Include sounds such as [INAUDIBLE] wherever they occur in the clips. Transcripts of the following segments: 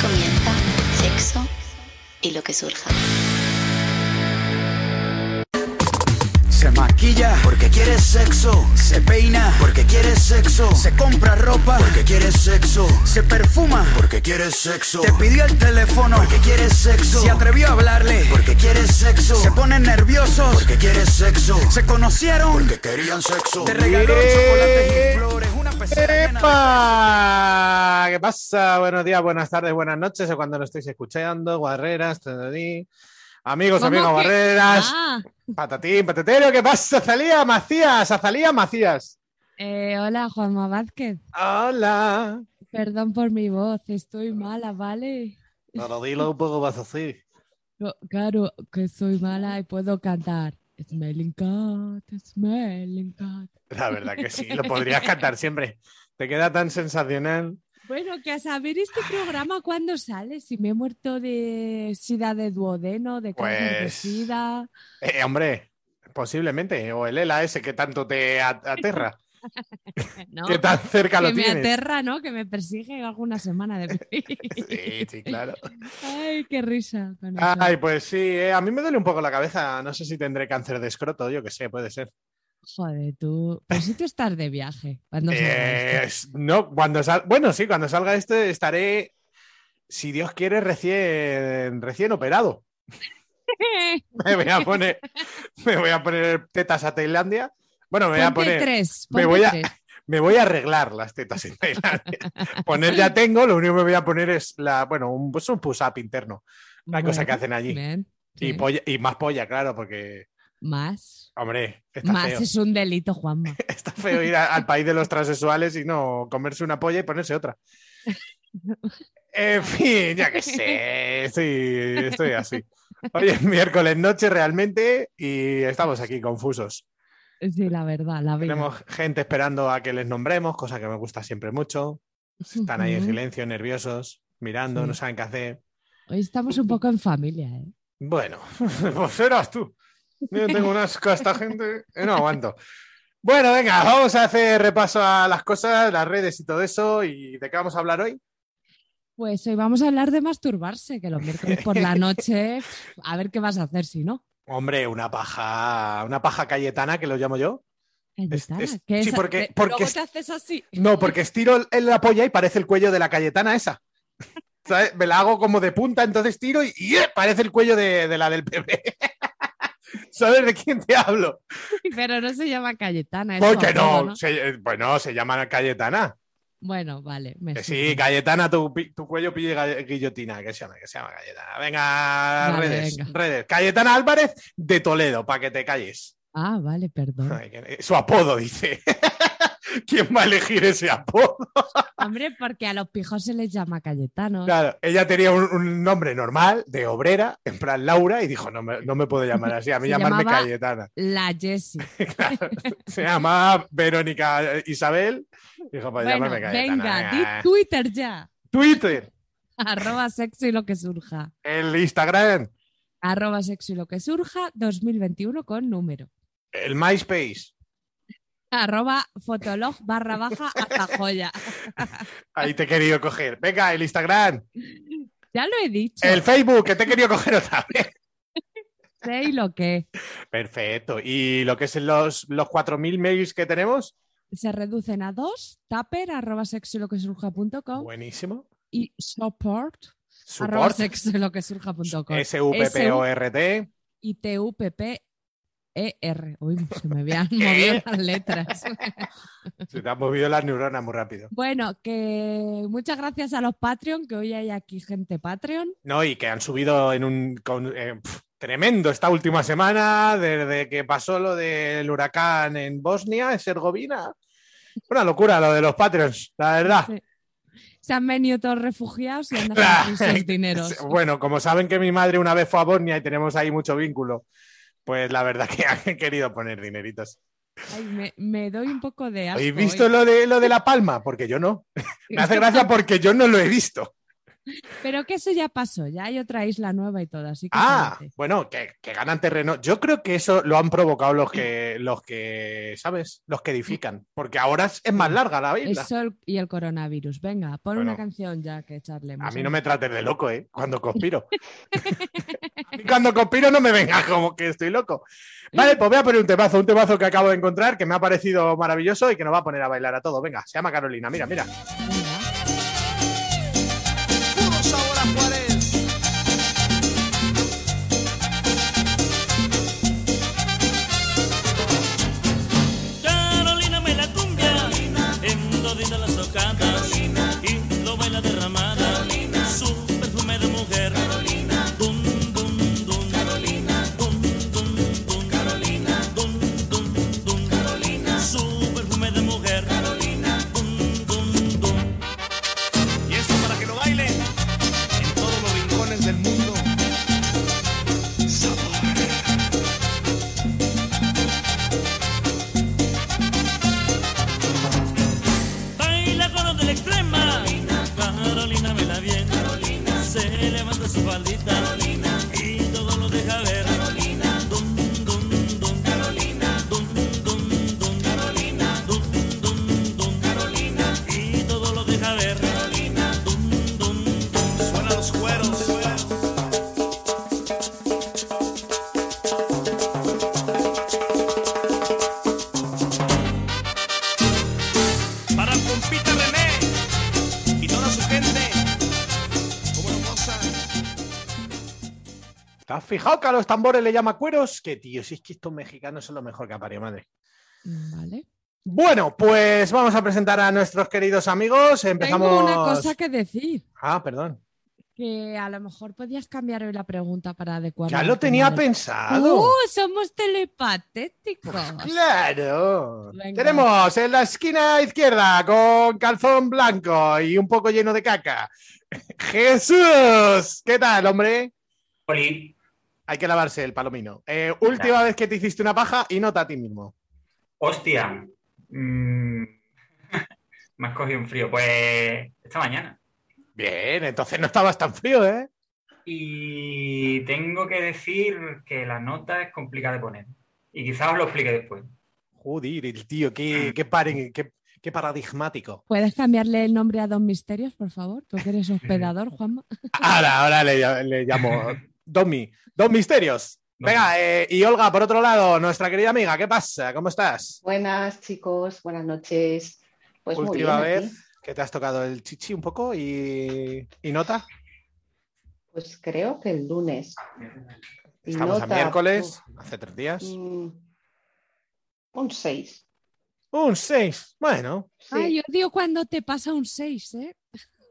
comienza sexo y lo que surja. Se maquilla porque quiere sexo. Se peina porque quiere sexo. Se compra ropa porque quiere sexo. Se perfuma porque quiere sexo. Te pidió el teléfono porque quiere sexo. Se atrevió a hablarle porque quiere sexo. Se ponen nerviosos porque quiere sexo. Se conocieron porque querían sexo. Te regaló chocolates y flores. ¿Qué pasa? Buenos días, buenas tardes, buenas noches, o cuando lo estéis escuchando, guarreras, tadadí. amigos, ¿Cómo amigos, que- guarreras, Ah, patatín, patatero, ¿qué pasa? Azalía Macías, Azalía Macías. eh, hola, Juanma Vázquez. Hola. Perdón por mi voz, estoy mala, ¿vale? Pero dilo un poco más así. No, claro que soy mala y puedo cantar. Smelling smelling. La verdad que sí, lo [LAUGHS] podrías cantar siempre. Te queda tan sensacional. Bueno, que a saber este programa cuándo sale, si me he muerto de sida de duodeno, de cáncer de Pues- sida. Eh, hombre, posiblemente. O el ELA ese que tanto te aterra. [LAUGHS] [LAUGHS] ¿no? que tan cerca lo que me tienes. aterra, ¿no? Que me persigue alguna semana de [LAUGHS] Sí, sí, claro. Ay, qué risa. con eso. Ay, pues sí, eh, a mí me duele un poco la cabeza. No sé si tendré cáncer de escroto, yo que sé, puede ser. Joder, tú. Pues si tú estás de viaje. Cuando salga Eh, esto. es- no, cuando sal- bueno, sí, cuando salga este estaré, si Dios quiere, recién, recién operado. [LAUGHS] Me voy a poner, me voy a poner tetas a Tailandia. Bueno, me voy a poner, tres. me voy a- [LAUGHS] me voy a arreglar las tetas en Tailandia. [LAUGHS] Poner ya tengo, lo único que me voy a poner es la, bueno, un, pues un push-up interno, una cosa que Bueno, hacen allí. bien, Y, polla- y más polla, claro, porque, Más. hombre, está Más feo. es un delito, Juanma. [LAUGHS] Está feo ir a- al país de los transexuales y no comerse una polla y ponerse otra. En fin, ya que sé, sí, estoy así. Hoy es miércoles noche realmente y estamos aquí confusos. Sí, la verdad, la vida. Tenemos gente esperando a que les nombremos, cosa que me gusta siempre mucho. Están ahí en silencio, nerviosos, mirando, Sí. no saben qué hacer. Hoy estamos un poco en familia, ¿eh? Bueno, [LAUGHS] pues serás tú. Yo tengo unas asco a esta gente que no aguanto. Bueno, venga, vamos a hacer repaso a las cosas, las redes y todo eso. ¿Y de qué vamos a hablar hoy? Pues hoy vamos a hablar de masturbarse, que los miércoles por la [LAUGHS] noche, a ver qué vas a hacer si no. Hombre, una paja, una paja cayetana que lo llamo yo. Es- que sí, esa- porque- que porque es- te haces así. No, porque estiro en la polla y parece el cuello de la Cayetana esa. [LAUGHS] ¿Sabes? Me la hago como de punta, entonces tiro y, y, ¡eh! parece el cuello de, de la del bebé. [LAUGHS] ¿Sabes de quién te hablo? [LAUGHS] Pero no se llama Cayetana. es Porque su apodo, no, se- eh, bueno, se llama Cayetana. Bueno, vale. me Que sí, Cayetana, tu, cuello pille guillotina, que se llama, que se llama Cayetana. Venga, Vale, redes, venga. redes. Cayetana Álvarez de Toledo, para que te calles. Ah, vale, perdón. Ay, Su apodo, dice. ¿Quién va a elegir ese apodo? Hombre, porque a los pijos se les llama Cayetanos. Claro, ella tenía un, un nombre normal de obrera, en plan Laura, y dijo, no me, no me puedo llamar así, a mí Se llamarme Cayetana. La Jessie. [LAUGHS] Claro, se llamaba Verónica Isabel, dijo, pues Bueno, llamarme Cayetana. venga, di venga. Twitter ya. Twitter, [LAUGHS] Arroba sexo y lo que surja. el Instagram, Arroba sexo y lo que surja 2021 con número. el MySpace. Arroba fotolog barra baja hasta joya. Ahí te he querido coger. Venga, el Instagram, Ya lo he dicho. el Facebook, que te he querido coger otra vez. Sé y lo que. Perfecto. ¿Y lo que es los, los 4.000 mails que tenemos? Se reducen a dos. Tupper arroba sexo y lo que surja.com Buenísimo. y support arroba Support. sexo y lo que surja.com. S-U-P-P-O-R-T. y TUPP ER. Uy, se me habían [LAUGHS] movido las letras. [LAUGHS] Se te han movido las neuronas muy rápido. Bueno, que muchas gracias a los Patreon, que hoy hay aquí gente Patreon. No, y que han subido en un con- eh, pf, tremendo esta última semana, desde que pasó lo del huracán en Bosnia, en Herzegovina. Una locura lo de los Patreons, la verdad. Sí. se han venido todos refugiados y Claro. [LAUGHS] con sus dineros. Bueno, como saben que mi madre una vez fue a Bosnia y tenemos ahí mucho vínculo, pues la verdad que [LAUGHS] han querido poner dineritos. Ay, me, me doy un poco de asco. ¿Habéis visto hoy. lo de, lo de La Palma? Porque yo no. [LAUGHS] Me hace gracia porque yo no lo he visto. Pero que eso ya pasó, ya hay otra isla nueva y todo, así que Ah, bueno, que, que ganan terreno. Yo creo que eso lo han provocado los que, los que, ¿sabes? Los que edifican. Porque ahora es más larga la isla. Y el coronavirus. Venga, pon Bueno. una canción ya que echarle. A mí no me trates de loco, ¿eh? Cuando [LAUGHS] conspiro. Cuando conspiro no me venga como que estoy loco. Vale, pues voy a poner un temazo, un temazo que acabo de encontrar, que me ha parecido maravilloso y que nos va a poner a bailar a todo. Venga, se llama Carolina, mira, mira. ¿Te has fijado que a los tambores le llama cueros? Que tío, si es que estos mexicanos son lo mejor que ha parido madre. Vale. Bueno, pues vamos a presentar a nuestros queridos amigos. Empezamos. Tengo una cosa que decir. Ah, perdón. Que a lo mejor podías cambiar hoy la pregunta para adecuarla. Ya lo tenía pensado. ¡Uh! Somos telepatéticos. Claro. Venga. Tenemos en la esquina izquierda con calzón blanco y un poco lleno de caca. [LAUGHS] Jesús, ¿qué tal, hombre? Oli, Hay que lavarse el palomino. Eh, última vez que te hiciste una paja y nota a ti mismo. hostia. Mm, [LAUGHS] me has cogido un frío. Pues esta mañana. Bien, entonces no estabas tan frío, ¿eh? Y tengo que decir que la nota es complicada de poner. Y quizás os lo explique después. Joder, el tío, qué, qué, qué- qué paradigmático. ¿Puedes cambiarle el nombre a Don Misterios, por favor? Tú que eres [LAUGHS] hospedador, Juanma. Ahora, ahora le, le llamo Domi. Dos misterios. Venga, eh, y Olga, por otro lado, nuestra querida amiga, ¿qué pasa? ¿Cómo estás? Buenas chicos, buenas noches. Pues muy Última bien, vez aquí. que te has tocado el chichi un poco y, y nota. Pues creo que el lunes. Estamos a nota, miércoles, hace tres días. mm, un 6. Un 6. Bueno, Sí, Ay, yo digo cuando te pasa un 6, ¿eh?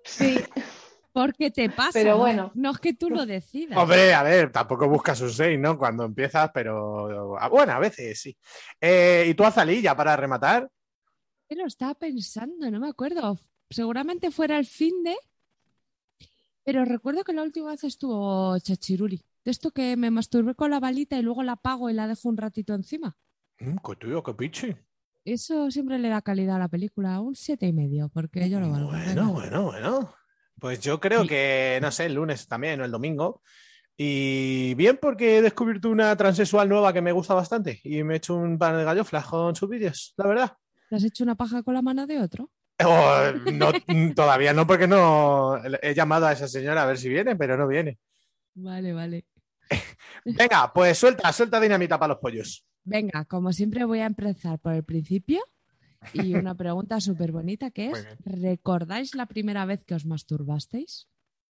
sí. [LAUGHS] Porque te pasa. Pero ¿no? bueno. No es que tú lo decidas. hombre, a ver, tampoco buscas un 6, ¿no? Cuando empiezas, pero ah, bueno, a veces sí. Eh, ¿Y tú, Azalí, ya para rematar? Pero estaba pensando, no me acuerdo. Seguramente fuera el fin de. Pero recuerdo que la última vez estuvo Chachiruli. De esto que me masturbé con la balita y luego la apago y la dejo un ratito encima. Mm, qué tío, qué pichi. Eso siempre le da calidad a la película. Un siete y medio, porque yo lo valgo. Bueno, Venga. bueno, bueno. Pues yo creo que, no sé, el lunes también o el domingo. Y bien porque he descubierto una transexual nueva que me gusta bastante y me he hecho un pan de galloflas con sus vídeos, la verdad. ¿Te has hecho una paja con la mano de otro? Oh, no, [LAUGHS] todavía no, porque no he llamado a esa señora a ver si viene, pero no viene. Vale, vale. [LAUGHS] Venga, pues suelta, suelta dinamita para los pollos. Venga, como siempre voy a empezar por el principio y una pregunta súper bonita que es. ¿recordáis la primera vez que os masturbasteis?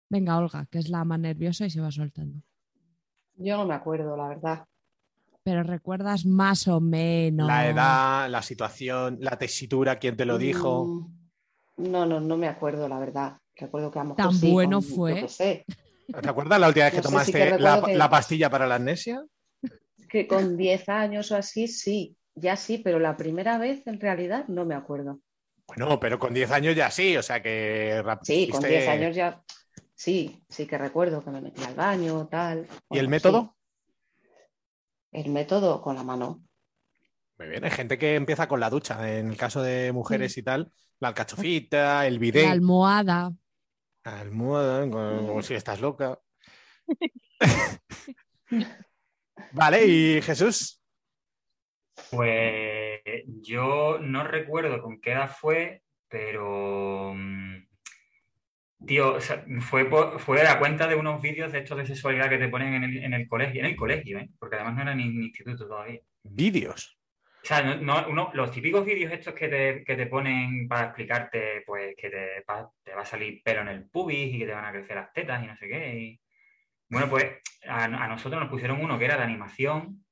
Venga, Olga, que es la más nerviosa y se va soltando. Yo no me acuerdo, la verdad. Pero recuerdas más o menos. La edad, la situación, la tesitura, quién te lo dijo. Mm, No, no, no me acuerdo, la verdad. Recuerdo que a lo mejor Tan sí, bueno con- fue. sé, ¿Te acuerdas la última vez que No sé, sí tomaste que la, que- la pastilla para la amnesia? que con 10 años o así, sí. Ya sí, pero la primera vez en realidad no me acuerdo. Bueno, pero con 10 años ya sí, o sea que... rap- Sí, con hiciste- 10 años ya. Sí, sí que recuerdo que me metí al baño, tal. ¿Y el método? sí. El método con la mano. Muy bien, hay gente que empieza con la ducha. En el caso de mujeres y tal, la alcachofita, el bidet. La almohada. Almohada, como si estás loca. [LAUGHS] [LAUGHS] vale, y Jesús. Pues yo no recuerdo con qué edad fue, pero. mm, Tío, o sea, fue, por- fue a cuenta de unos vídeos de estos de sexualidad que te ponen en el, en el colegio, en el colegio, ¿eh? Porque además no era ni, ni instituto todavía. Vídeos. O sea, no, no- uno- los típicos vídeos estos que te, que te ponen para explicarte, pues, que te va, te va a salir pelo en el pubis y que te van a crecer las tetas y no sé qué. y- Bueno, pues a, a nosotros nos pusieron uno que era de animación,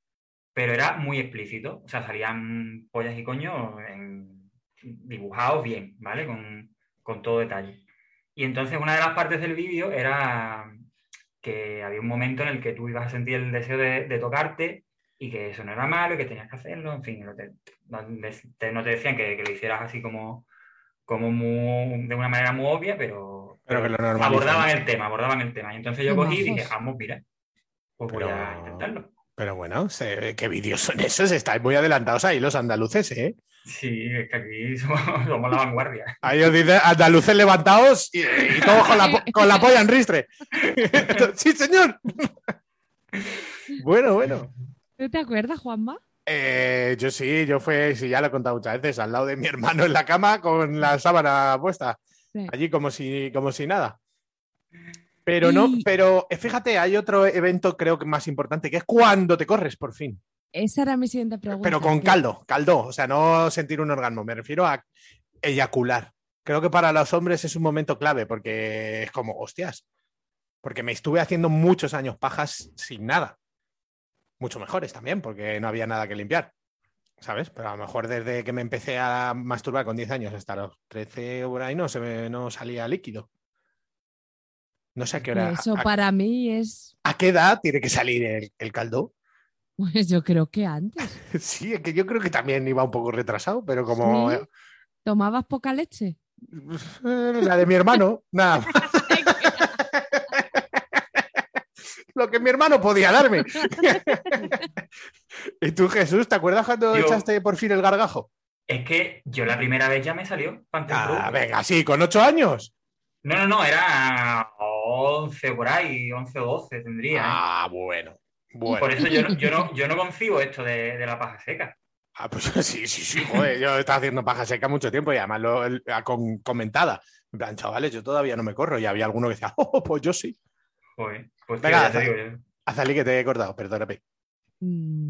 pero era muy explícito. O sea, salían pollas y coños en- dibujados bien, ¿vale? Con, con todo detalle. Y entonces una de las partes del vídeo era que había un momento en el que tú ibas a sentir el deseo de, de tocarte y que eso no era malo y que tenías que hacerlo, en fin, no te, no te- no te decían que, que lo hicieras así como, como muy- de una manera muy obvia, pero, Pero que lo abordaban el tema, abordaban el tema. Y entonces yo cogí y dije, vamos, mira, pues voy Pero- a intentarlo. Pero bueno, ¿qué vídeos son esos? Estáis muy adelantados ahí los andaluces, ¿eh? Sí, es que aquí [LAUGHS] somos, somos la vanguardia. Ahí os dice andaluces levantados y, y todos con la, con la polla en ristre. [LAUGHS] sí, señor. bueno, bueno. ¿Tú te acuerdas, Juanma? Eh, yo sí, yo fue, sí, ya lo he contado muchas veces, al lado de mi hermano en la cama con la sábana puesta, Sí. allí como si, como si nada. Pero no, Y- pero eh, fíjate, hay otro evento creo que más importante, que es cuando te corres, por fin. Esa era mi siguiente pregunta. Pero con caldo, caldo, o sea, no sentir un orgasmo, me refiero a eyacular. Creo que para los hombres es un momento clave porque es como, hostias, porque me estuve haciendo muchos años pajas sin nada. Mucho mejores también, porque no había nada que limpiar, ¿sabes? Pero a lo mejor desde que me empecé a masturbar con 10 años hasta los 13 por ahí no, se me, no salía líquido. No sé a qué hora. Eso a, para mí es, a qué edad tiene que salir el, el caldo? pues yo creo que antes. [LAUGHS] Sí, es que yo creo que también iba un poco retrasado, pero como... ¿Sí? ¿Tomabas poca leche? Eh, [LAUGHS] La de mi hermano, nada [LAUGHS] más. Lo que mi hermano podía darme. ¿Y tú, Jesús, te acuerdas cuando Yo- echaste por fin el gargajo? Es que yo la primera vez ya me salió Ah, venga, sí, con ocho años. No, no, no, era 11 por ahí, 11 o 12 tendría. ¿eh? Ah, bueno. Bueno. Por eso yo no, yo no, yo no concibo esto de, de la paja seca. Ah, pues [LAUGHS] sí, sí, sí, joder, yo estaba haciendo paja seca mucho tiempo y además lo, el- a- con, comentada. En plan, chavales, yo todavía no me corro y había alguno que decía, [LAUGHS] oh, pues yo sí. Joder, pues tío, Venga, ya te digo yo. Azalí, que te he cortado, perdóname. Mm,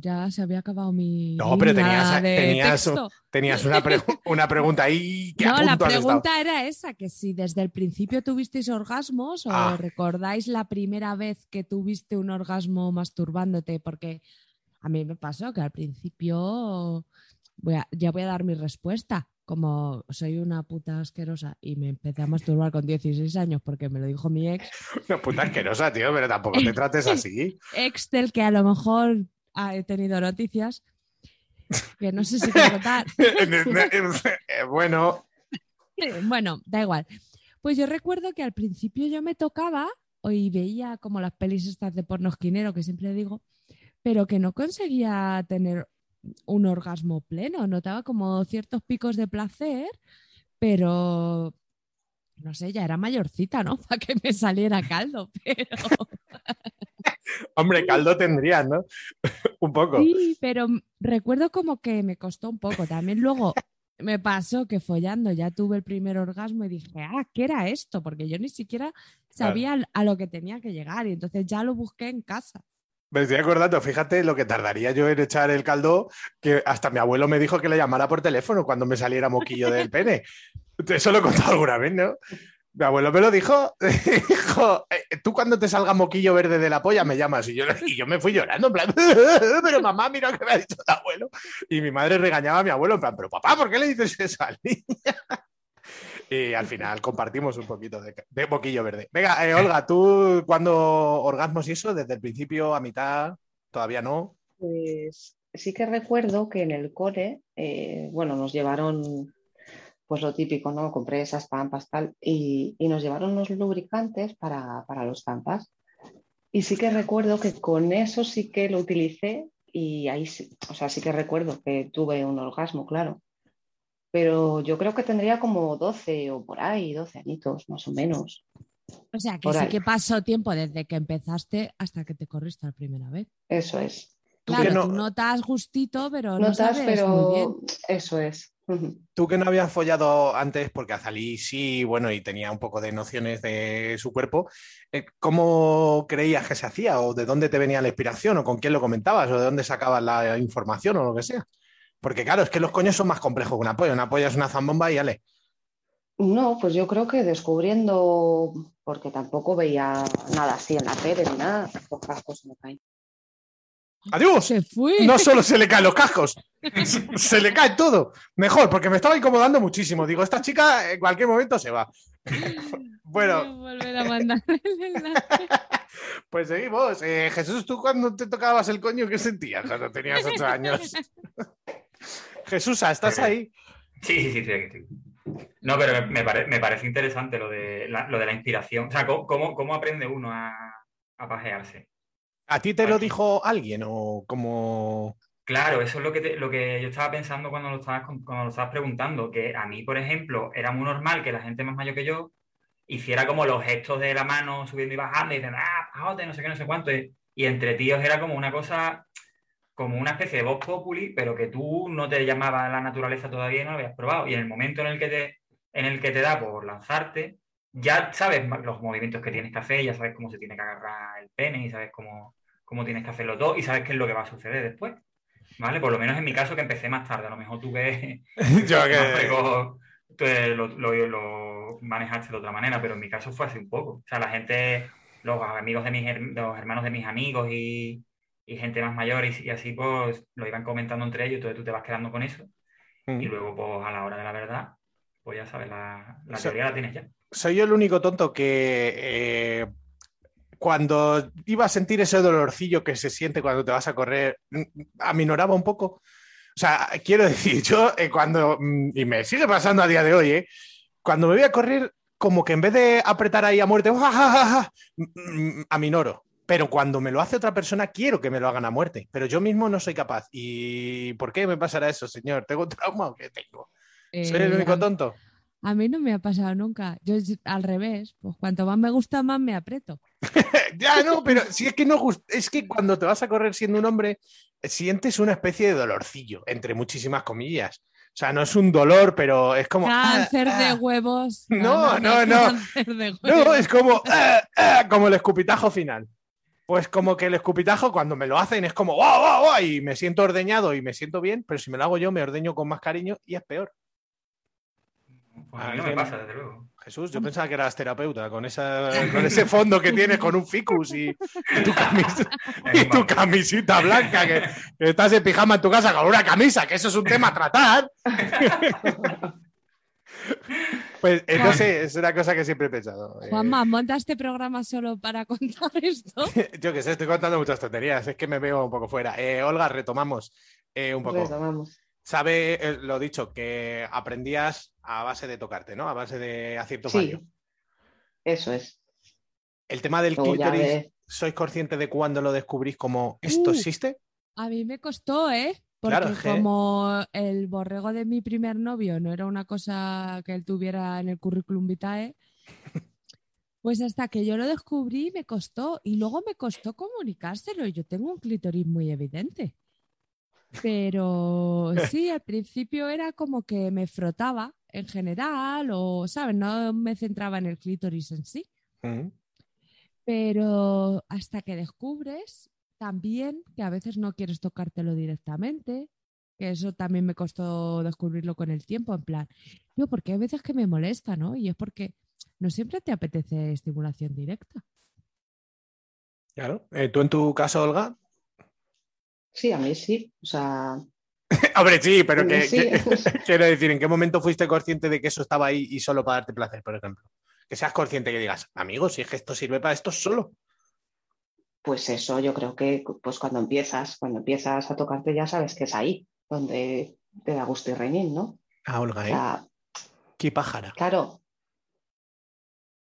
ya se había acabado mi. No, pero tenías- de tenías-. Tenías una, pre- una pregunta ahí que No, la pregunta era esa, que si desde el principio tuvisteis orgasmos o Ah. recordáis la primera vez que tuviste un orgasmo masturbándote, porque a mí me pasó que al principio voy a- ya voy a dar mi respuesta, como soy una puta asquerosa y me empecé a masturbar con 16 años porque me lo dijo mi ex, [LAUGHS] Una puta asquerosa, tío, pero tampoco te trates [LAUGHS] así. ex del que a lo mejor he tenido noticias, que no sé si contar. [LAUGHS] Eh, bueno, Bueno, da igual. Pues yo recuerdo que al principio yo me tocaba y veía como las pelis estas de porno esquinero que siempre digo, pero que no conseguía tener un orgasmo pleno. Notaba como ciertos picos de placer, pero no sé, ya era mayorcita, ¿no? [LAUGHS] Para que me saliera caldo, [LAUGHS] pero hombre, caldo [LAUGHS] tendrías, ¿no? Un poco. sí, pero recuerdo como que me costó un poco. También luego me pasó que follando ya tuve el primer orgasmo y dije, ah, ¿qué era esto? Porque yo ni siquiera sabía a lo que tenía que llegar y entonces ya lo busqué en casa. Me estoy acordando, fíjate lo que tardaría yo en echar el caldo, que hasta mi abuelo me dijo que le llamara por teléfono cuando me saliera moquillo del pene. Eso lo he contado alguna vez, ¿no? Mi abuelo me lo dijo, [LAUGHS] dijo, "Eh, tú cuando te salga moquillo verde de la polla me llamas. Y yo, y yo me fui llorando, en plan, [LAUGHS] pero mamá, mira lo que me ha dicho el abuelo. Y mi madre regañaba a mi abuelo, en plan, pero papá, ¿por qué le dices eso al niño? [LAUGHS] Y al final compartimos un poquito de, moquillo verde. Venga, eh, Olga, ¿tú cuando orgasmos y eso? ¿Desde el principio a mitad? ¿Todavía no? Pues sí que recuerdo que en el cole, eh, bueno, nos llevaron pues lo típico, ¿no? Compré esas pampas tal y, y nos llevaron unos lubricantes para, para los pampas. Y sí que recuerdo que con eso sí que lo utilicé y ahí sí, o sea, sí que recuerdo que tuve un orgasmo, claro. Pero yo creo que tendría como 12 o por ahí, 12 añitos, más o menos. O sea, que Por sí ahí. que pasó tiempo desde que empezaste hasta que te corriste la primera vez. Eso es. Tú Claro, no- tú notas gustito, pero no Notas, sabes muy bien. pero eso es. Tú que no habías follado antes, porque Azalí sí, bueno, y tenía un poco de nociones de su cuerpo, eh, ¿cómo creías que se hacía? ¿O de dónde te venía la inspiración? ¿O con quién lo comentabas? ¿O de dónde sacabas la información? O lo que sea. Porque claro, es que los coños son más complejos que una polla. Una polla es una zambomba y ale. No, pues yo creo que descubriendo, porque tampoco veía nada así en la tele ni nada, pocas cosas me caen. ¡Adiós! Se fue. No solo se le caen los cascos, se le cae todo. Mejor, porque me estaba incomodando muchísimo. Digo, esta chica en cualquier momento se va. [LAUGHS] Bueno, volver a mandarle el enlace. [LAUGHS] pues seguimos. Eh, Jesús, ¿tú cuando te tocabas el coño qué sentías cuando tenías ocho años? [LAUGHS] Jesús, ¿estás ahí? Sí, sí, sí, sí, aquí estoy. No, pero me, me pare- me parece interesante lo de la, lo de la inspiración. O sea, ¿cómo, cómo, cómo aprende uno a, a pajearse? ¿A ti te lo dijo alguien o como... Claro, eso es lo que, te- lo que yo estaba pensando cuando lo estabas, cuando lo estabas preguntando, que a mí, por ejemplo, era muy normal que la gente más mayor que yo hiciera como los gestos de la mano subiendo y bajando y diciendo, ah, pajote, no sé qué, no sé cuánto. Y, y entre tíos era como una cosa, como una especie de voz populi, pero que tú no te llamaba la naturaleza todavía y no lo habías probado. Y en el momento en el que te, en el que te da por lanzarte, ya sabes los movimientos que tienes que hacer, ya sabes cómo se tiene que agarrar el pene y sabes cómo, cómo tienes que hacerlo todo y sabes qué es lo que va a suceder después. ¿Vale? Por lo menos en mi caso que empecé más tarde, a lo mejor tú que [LAUGHS] Yo [LAUGHS] que... precoz, tú, eh, lo, lo- lo manejaste de otra manera, pero en mi caso fue así un poco. O sea, la gente, los amigos de mis los hermanos de mis amigos y, y gente más mayor y, y así pues lo iban comentando entre ellos, entonces tú te vas quedando con eso y luego pues a la hora de la verdad, pues ya sabes, la, la teoría la tienes ya. soy yo el único tonto que eh, cuando iba a sentir ese dolorcillo que se siente cuando te vas a correr, mm, aminoraba un poco. O sea, quiero decir, [LAUGHS] yo eh, cuando, mm, y me sigue pasando a día de hoy, eh, cuando me voy a correr, como que en vez de apretar ahí a muerte, [LAUGHS] mm, mm, aminoro. Pero cuando me lo hace otra persona, quiero que me lo hagan a muerte. Pero yo mismo no soy capaz. ¿Y por qué me pasará eso, señor? ¿Tengo un trauma o qué tengo? ¿Soy el Eh, único tonto? A mí no me ha pasado nunca. Yo al revés, pues cuanto más me gusta, más me aprieto. [LAUGHS] Ya, no, pero si es que no es que cuando te vas a correr siendo un hombre, sientes una especie de dolorcillo, entre muchísimas comillas. O sea, no es un dolor, pero es como. Cáncer ah, de ah. huevos. [LAUGHS] No, no, no. De No, es como, ah, ah, como el escupitajo final. Pues como que el escupitajo, cuando me lo hacen, es como ¡guau, guau, guau! Y me siento ordeñado y me siento bien, pero si me lo hago yo, me ordeño con más cariño y es peor. Pues a mí no me pasa, desde luego. Jesús, yo pensaba que eras terapeuta con, esa, con ese fondo que tienes con un ficus y, y tu, camis- [LAUGHS] y tu camisita blanca, que, que estás en pijama en tu casa con una camisa, que eso es un tema a tratar. [LAUGHS] Pues eh, no sé, es una cosa que siempre he pensado. Eh, Juanma, monta este programa solo para contar esto. [LAUGHS] yo que sé, estoy contando muchas tonterías, es que me veo un poco fuera. Eh, Olga, retomamos eh, un poco. Retomamos. Sabe, eh, lo dicho, que aprendías a base de tocarte, ¿no? A base de acierto Sí, fallo. eso es. El tema del Luego clítoris. ¿sois conscientes de cuándo lo descubrís como esto Uh. existe? A mí me costó, ¿eh? Porque Claro, como el borrego de mi primer novio no era una cosa que él tuviera en el currículum vitae, [LAUGHS] pues hasta que yo lo descubrí me costó y luego me costó comunicárselo. y Yo tengo un clítoris muy evidente. Pero sí, al principio era como que me frotaba en general o, ¿sabes? No me centraba en el clítoris en sí. Mm. Pero hasta que descubres también que a veces no quieres tocártelo directamente, que eso también me costó descubrirlo con el tiempo, en plan, yo, porque hay veces que me molesta, ¿no? Y es porque no siempre te apetece estimulación directa. Claro. Eh, ¿Tú en tu caso, Olga? Sí, a mí sí. O sea, [LAUGHS] Hombre, sí, pero que, Sí. que- [LAUGHS] quiero decir, ¿en qué momento fuiste consciente de que eso estaba ahí y solo para darte placer, por ejemplo? Que seas consciente que digas, amigo, si es que esto sirve para esto solo. pues eso, yo creo que pues cuando empiezas, cuando empiezas a tocarte ya sabes que es ahí donde te da gusto y reñir, ¿no? Ah, Olga, O ¿eh? Qué pájara. Claro,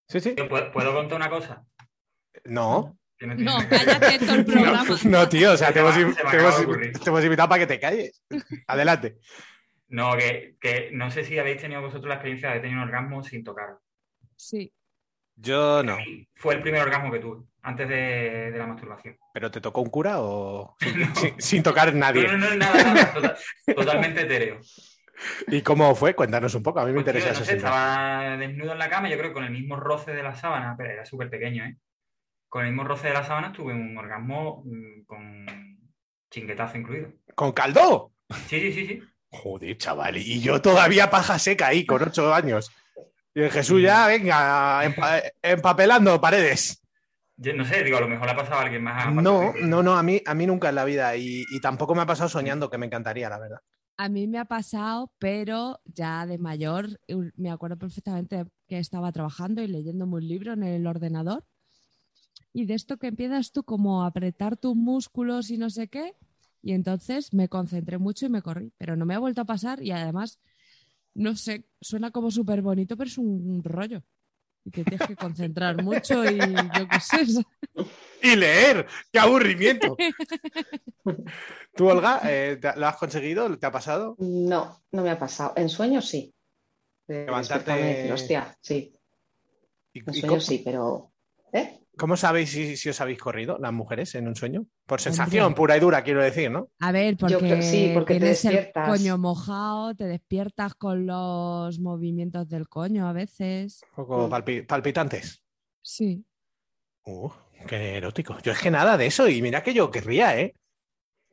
Sí, sí. ¿Puedo, puedo contar una cosa? No. Que no tiene No, cállate todo el [LAUGHS] programa. [LAUGHS] No, tío, o sea, Se te hemos, [LAUGHS] se te te invitado para que te calles. Adelante. No, que, que no sé si habéis tenido vosotros la experiencia de tener un orgasmo sin tocar. Sí. Yo no. Fue el primer orgasmo que tuve, antes de, de la masturbación. ¿Pero te tocó un cura o sin, No. sin- sin tocar nadie? No, no, no, nada, nada, tota- totalmente etéreo. ¿Y cómo fue? Cuéntanos un poco, a mí me Pues, tío, interesa no eso. sé, estaba desnudo en la cama, yo creo que con el mismo roce de la sábana, pero era súper pequeño, ¿eh? Con el mismo roce de la sábana tuve un orgasmo mm, con chinguetazo incluido. ¿Con caldo? Sí, sí, sí, sí. Joder, chaval. Y yo todavía paja seca ahí, con ocho años. Y el Jesús ya, venga, empa- empapelando paredes. Yo no sé, digo, a lo mejor le ha pasado a alguien más. No, no, no, a mí, a mí nunca en la vida. Y, y tampoco me ha pasado soñando, que me encantaría, la verdad. A mí me ha pasado, pero ya de mayor, me acuerdo perfectamente que estaba trabajando y leyéndome un libro en el ordenador. Y de esto que empiezas tú como a apretar tus músculos y no sé qué. Y entonces me concentré mucho y me corrí. Pero no me ha vuelto a pasar y además, no sé, suena como súper bonito, pero es un rollo. Y te tienes que concentrar [LAUGHS] mucho y yo qué sé. Y leer, qué aburrimiento. [LAUGHS] ¿Tú, Olga, eh, lo has conseguido? ¿Te ha pasado? no, no me ha pasado. En sueños sí. De Levantarte- decir, hostia, sí. ¿Y, En sueños sí, pero. ¿Eh? Cómo sabéis si, si os habéis corrido las mujeres en un sueño? Por sensación Hombre. pura y dura, quiero decir, ¿no? A ver, porque, Yo creo- sí, porque te tienes el despiertas. coño mojado, te despiertas con los movimientos del coño a veces. Un poco Mm. palpi- palpitantes. Sí. Uh, qué erótico. Yo es que nada de eso, y mira que yo querría, ¿eh?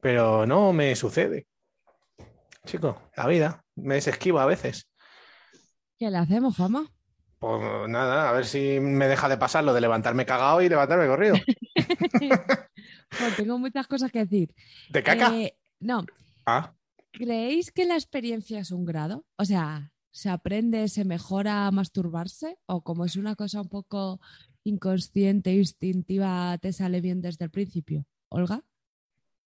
Pero no me sucede. Chico, la vida me es esquiva a veces. ¿Qué le hacemos, Juanma? Pues nada, a ver si me deja de pasar lo de levantarme cagado y levantarme corrido. Jo, [LAUGHS] tengo muchas cosas que decir. ¿De caca? Eh, no, Ah, ¿creéis que la experiencia es un grado? O sea, ¿se aprende, se mejora a masturbarse? ¿O como es una cosa un poco inconsciente, instintiva, te sale bien desde el principio? ¿Olga?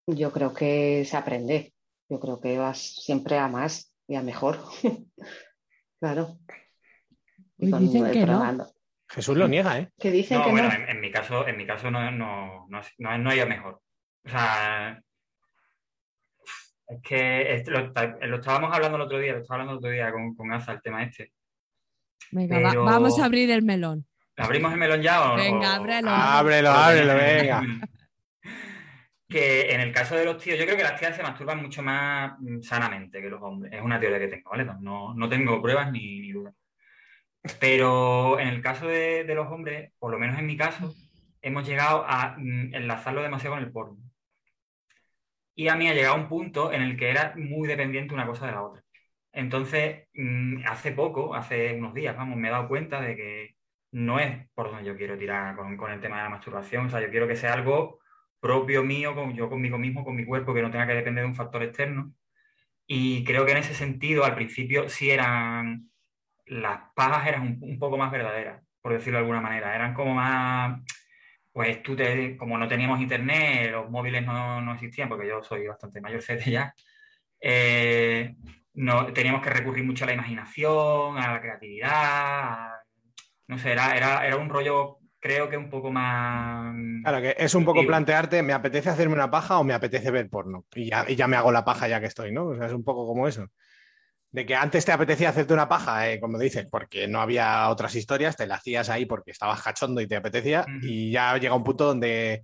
Yo creo que se aprende. Yo creo que vas siempre a más y a mejor. [LAUGHS] claro. Uy, con- dicen que no. Jesús lo niega, ¿eh? Que dicen No, que bueno, no. en, en mi caso, en mi caso no, no, no, no, no hay mejor. O sea, es que lo, lo estábamos hablando el otro día, lo estaba hablando el otro día con, con Aza, el tema este. Venga, va- vamos a abrir el melón. ¿Abrimos el melón ya o no? Venga, ábrelo. Ábrelo, ábrelo, venga. [LAUGHS] Que en el caso de los tíos, yo creo que las tías se masturban mucho más mm, sanamente que los hombres. Es una teoría que tengo, ¿vale? No, no, no tengo pruebas ni, ni dudas. Pero en el caso de, los hombres, por lo menos en mi caso, hemos llegado a mm, enlazarlo demasiado con el porno. Y a mí ha llegado un punto en el que era muy dependiente una cosa de la otra. Entonces, mm, hace poco, hace unos días, vamos, me he dado cuenta de que no es por donde yo quiero tirar con, el tema de la masturbación. O sea, yo quiero que sea algo propio mío, yo conmigo mismo, con mi cuerpo, que no tenga que depender de un factor externo. Y creo que en ese sentido, al principio, sí eran, las pajas eran un, un poco más verdaderas, por decirlo de alguna manera. Eran como más, pues tú te, como no teníamos internet, los móviles no, no existían, porque yo soy bastante mayorcete [LAUGHS] ya, eh, no, teníamos que recurrir mucho a la imaginación, a la creatividad, a- no sé, era, era, era un rollo, creo que un poco más... Claro, que es un poco plantearte, ¿me apetece hacerme una paja o me apetece ver porno? Y ya, y ya me hago la paja ya que estoy, ¿no? O sea, es un poco como eso. De que antes te apetecía hacerte una paja, eh, como dices, porque no había otras historias, te la hacías ahí porque estabas cachondo y te apetecía, y ya llega un punto donde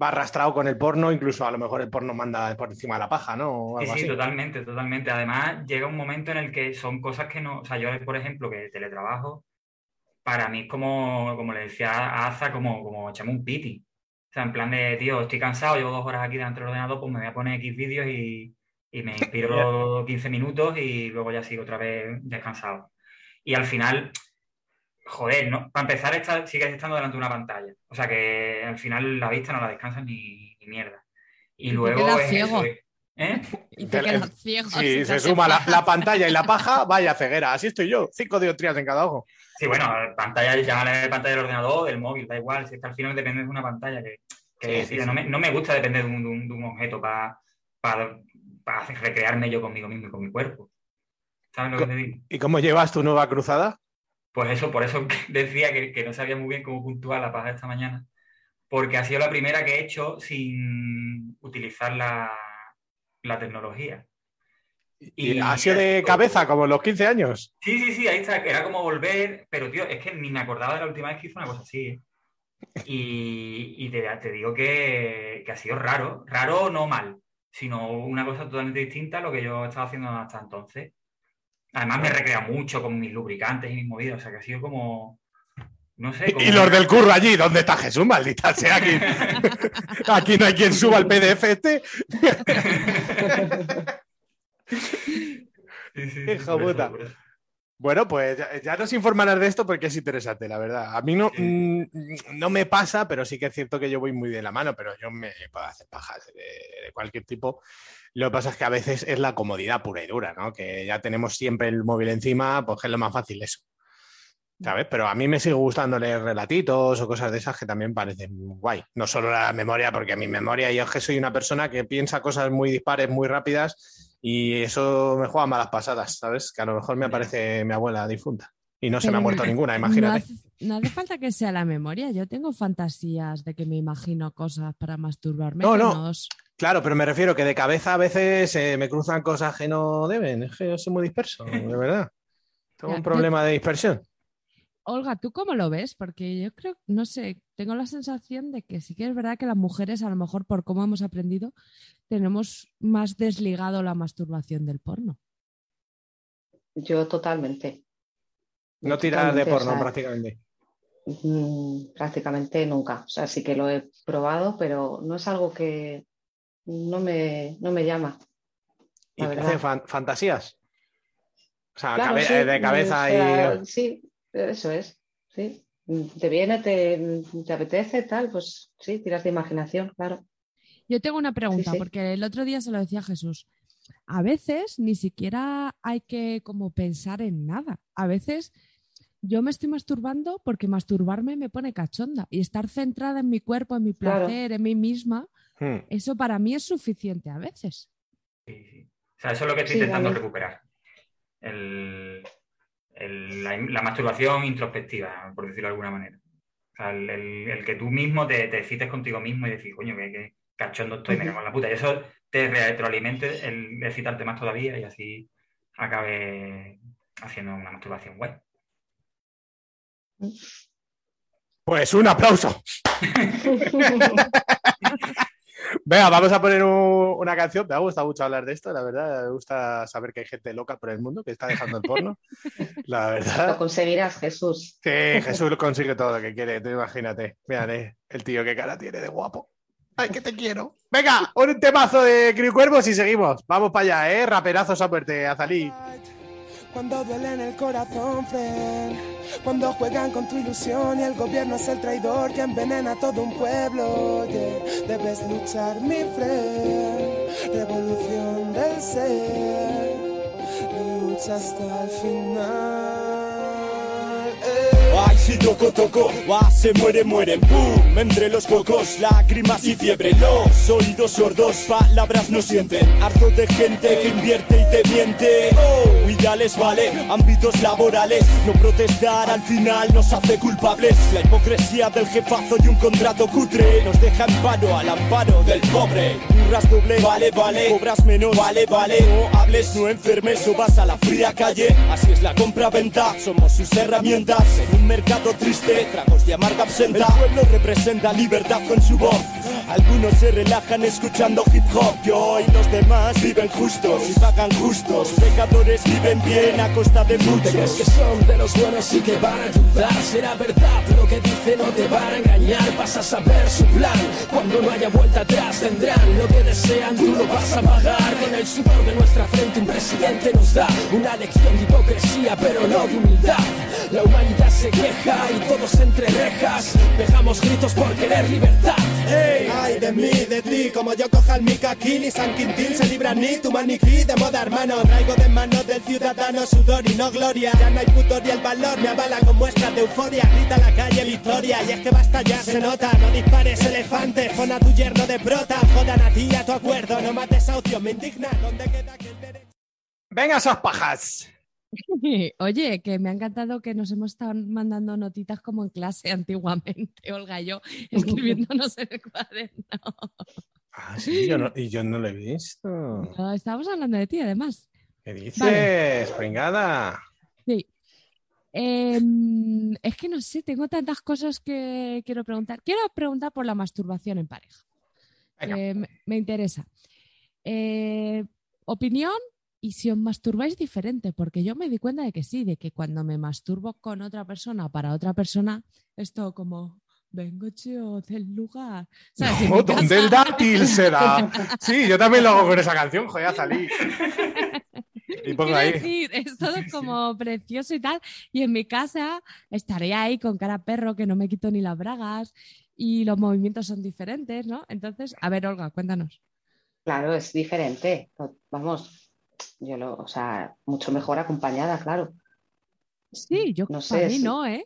va arrastrado con el porno, incluso a lo mejor el porno manda por encima de la paja, ¿no? O Sí, algo sí, así. totalmente, totalmente. Además, llega un momento en el que son cosas que no, o sea, yo, por ejemplo, que teletrabajo, para mí es como, como le decía a Aza, como, como echarme un piti. O sea, en plan de, tío, estoy cansado, llevo dos horas aquí delante del ordenador, pues me voy a poner X vídeos y, y me [LAUGHS] inspiro 15 minutos y luego ya sigo otra vez descansado. Y al final, joder, ¿no? Para empezar, está- sigues estando delante de una pantalla. O sea que al final la vista no la descansas ni, ni mierda. Y, Y te luego quedas es ciego. eso, ¿eh? [LAUGHS] Y te quedas ciego. Sí, si se te suma la, pantalla y la paja, vaya ceguera. Así estoy yo, cinco dioptrías en cada ojo. Sí, bueno, pantalla, llámale pantalla del ordenador, del móvil, da igual, si es que al final depende de una pantalla que, que, Sí, sí, tío, sí. No, me, no me gusta depender de un, de un- de un objeto para recrearme yo conmigo mismo y con mi cuerpo. ¿Sabes lo que te digo? ¿Y cómo llevas tu nueva cruzada? Pues eso, por eso [LAUGHS] decía que, que no sabía muy bien cómo puntuar la paja esta mañana. Porque ha sido la primera que he hecho sin utilizar la, la tecnología. ¿Y ha sido de cabeza, como los 15 años? Sí, sí, sí, ahí está. Era como volver, pero tío, es que ni me acordaba de la última vez que hice una cosa así. ¿eh? Y, y te, te digo que, que ha sido raro, raro no mal, sino una cosa totalmente distinta a lo que yo estaba haciendo hasta entonces. Además me he recreado mucho con mis lubricantes y mis movidas, o sea que ha sido como, no sé. como- Y los del curro allí, ¿dónde está Jesús? Maldita sea aquí. [LAUGHS] Aquí no hay quien suba el PDF este. [LAUGHS] Sí, sí, sí, Hija [LAUGHS] puta. Bueno, pues ya, ya nos informarás de esto porque es interesante, la verdad. A mí no, mm, no me pasa, pero sí que es cierto que yo voy muy de la mano, pero yo me puedo hacer pajas de, de cualquier tipo. Lo que pasa es que a veces es la comodidad pura y dura, ¿no? Que ya tenemos siempre el móvil encima, pues es lo más fácil eso. ¿Sabes? Pero a mí me sigue gustando leer relatitos o cosas de esas que también parecen guay. No solo la memoria, porque mi memoria, yo es que soy una persona que piensa cosas muy dispares, muy rápidas, y eso me juega malas pasadas, ¿sabes? Que a lo mejor me aparece mi abuela difunta. Y no se me ha muerto no- ninguna, No imagínate. hace, no hace falta que sea la memoria. Yo tengo fantasías de que me imagino cosas para masturbarme. No, no. nos- Claro, pero me refiero que de cabeza a veces eh, me cruzan cosas que no deben. Es que yo soy muy disperso, de verdad. Tengo Ya, un yo- problema de dispersión. Olga, ¿tú cómo lo ves? Porque yo creo, no sé, tengo la sensación de que sí que es verdad que las mujeres, a lo mejor por cómo hemos aprendido, tenemos más desligado la masturbación del porno. Yo totalmente. No tirar de porno o sea, prácticamente. mm, prácticamente nunca. O sea, sí que lo he probado, pero no es algo que no me, no me llama. ¿Y te hacen fan- fantasías? O sea, Claro, cabe- sí, eh, de cabeza o sea, y... Sí, eso es. Sí. Te viene, te, te apetece, tal, pues sí, tiras de imaginación, claro. Yo tengo una pregunta, sí. porque el otro día se lo decía Jesús. A veces ni siquiera hay que como pensar en nada. A veces yo me estoy masturbando porque masturbarme me pone cachonda y estar centrada en mi cuerpo, en mi Claro. placer, en mí misma, Hmm. eso para mí es suficiente a veces. Sí, sí. O sea, eso es lo que estoy Sí, intentando vale. recuperar. El- el- la, la masturbación introspectiva, por decirlo de alguna manera. O sea, el, el- el que tú mismo te, te excites contigo mismo y decir, coño, que, que cachondo estoy, me cago en la puta. Y eso te retroalimente el excitarte más todavía y así acabe haciendo una masturbación guay. Pues un aplauso. [LAUGHS] Venga, vamos a poner un- una canción. Me ha gustado mucho hablar de esto, la verdad. Me gusta saber que hay gente loca por el mundo que está dejando el porno. La Lo verdad. conseguirás, Jesús. Sí, Jesús consigue todo lo que quiere, tú imagínate. Mírale, el tío qué cara tiene de guapo. Ay, que te quiero. Venga, un temazo de Criu Cuervos y seguimos. Vamos para allá, ¿eh? Raperazos a muerte, Azalí. Cuando duele en el corazón, friend. Cuando juegan con tu ilusión y el gobierno es el traidor que envenena a todo un pueblo. yeah. Debes luchar, mi friend. Revolución del ser. Lucha hasta el final. eh. Ay, si toco, toco, va, se muere, mueren, pum, entre los cocos, lágrimas y fiebre, los oídos sordos, palabras no sienten, harto de gente que invierte y te miente, oh, y ya les vale, ámbitos laborales, no protestar al final nos hace culpables, la hipocresía del jefazo y un contrato cutre, nos deja en paro al amparo del pobre, curras doble, vale, vale, cobras menos, vale, vale, no hables, no enfermes o vas a la fría calle, así es la compra-venta, somos sus herramientas, en un mercado triste, tragos de amarga absenta, el pueblo representa libertad con su voz, algunos se relajan escuchando hip hop, yo y los demás viven justos y pagan justos, pecadores viven bien a costa de muchos. crees que son de los buenos y que van a ayudar Será verdad lo que dicen, no te van a engañar. Vas a saber su plan, cuando no haya vuelta atrás Tendrán lo que desean, tú lo vas a pagar. Con el sudor de nuestra frente un presidente nos da Una lección de hipocresía, pero no de humildad La humanidad se queja y todos entre rejas. Pegamos gritos por querer libertad. Ey, ay de mí, de ti, como yo coja el mica Kill y San Quintín se libra ni tu maniquí de moda hermano. Traigo de manos del ciudadano sudor y no gloria. Ya no hay pudor y el valor me avala con muestras de euforia. Grita la calle victoria y es que basta ya se nota. No dispares elefantes, pon a tu yerno de prota. Jodan a ti y a tu acuerdo, no mates a opción, me indigna. ¿Dónde queda aquel derecho? Venga, esas pajas. [LAUGHS] Oye, que me ha encantado que nos hemos estado mandando notitas como en clase [LAUGHS] antiguamente, Olga y yo, [LAUGHS] escribiéndonos en el cuaderno. Ah, sí, yo no, y yo no lo he visto. No, estábamos hablando de ti, además. ¿Qué dices, Vale. pringada? Sí. Em, es que no sé, tengo tantas cosas que quiero preguntar. Quiero preguntar por la masturbación en pareja. Venga. que me, me interesa. Eh, opinión y si os masturbáis diferente, porque yo me di cuenta de que sí, de que cuando me masturbo con otra persona o para otra persona, es todo como, vengo yo del lugar. ¿Sabes? No, dátil se da. Sí, yo también lo hago con esa canción, joder, salí. Y pongo ahí. decir, es todo como precioso y tal. Y en mi casa estaré ahí con cara a perro, que no me quito ni las bragas y los movimientos son diferentes, ¿no? Entonces, a ver, Olga, cuéntanos. Claro, es diferente. Vamos, yo lo, o sea, mucho mejor acompañada, claro. Sí, yo No para sé, mí sí. no, ¿eh?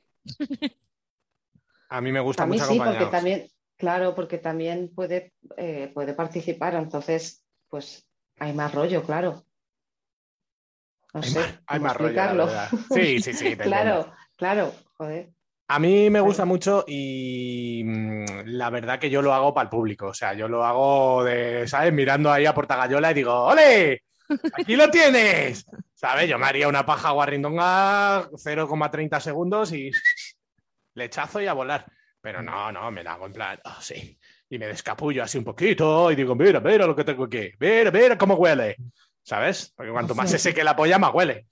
A mí me gusta A mí mucho sí, porque también, claro, porque también puede, eh, puede participar, entonces, pues hay más rollo, claro. No Hay sé, más- hay más rollo, explicarlo. Sí, sí, sí, [LAUGHS] te Claro, claro, joder. A mí me gusta mucho y mm, la verdad que yo lo hago para el público. O sea, yo lo hago de, ¿sabes? Mirando ahí a Portagayola y digo, ¡ole! ¡Aquí lo tienes! ¿Sabes? Yo me haría una paja guarrindonga 0,30 segundos y lechazo y a volar. Pero no, no, me la hago en plan, oh, sí. Y me descapullo así un poquito y digo, mira, mira lo que tengo aquí. Mira, mira cómo huele. ¿Sabes? Porque cuanto más se seque la polla, más huele.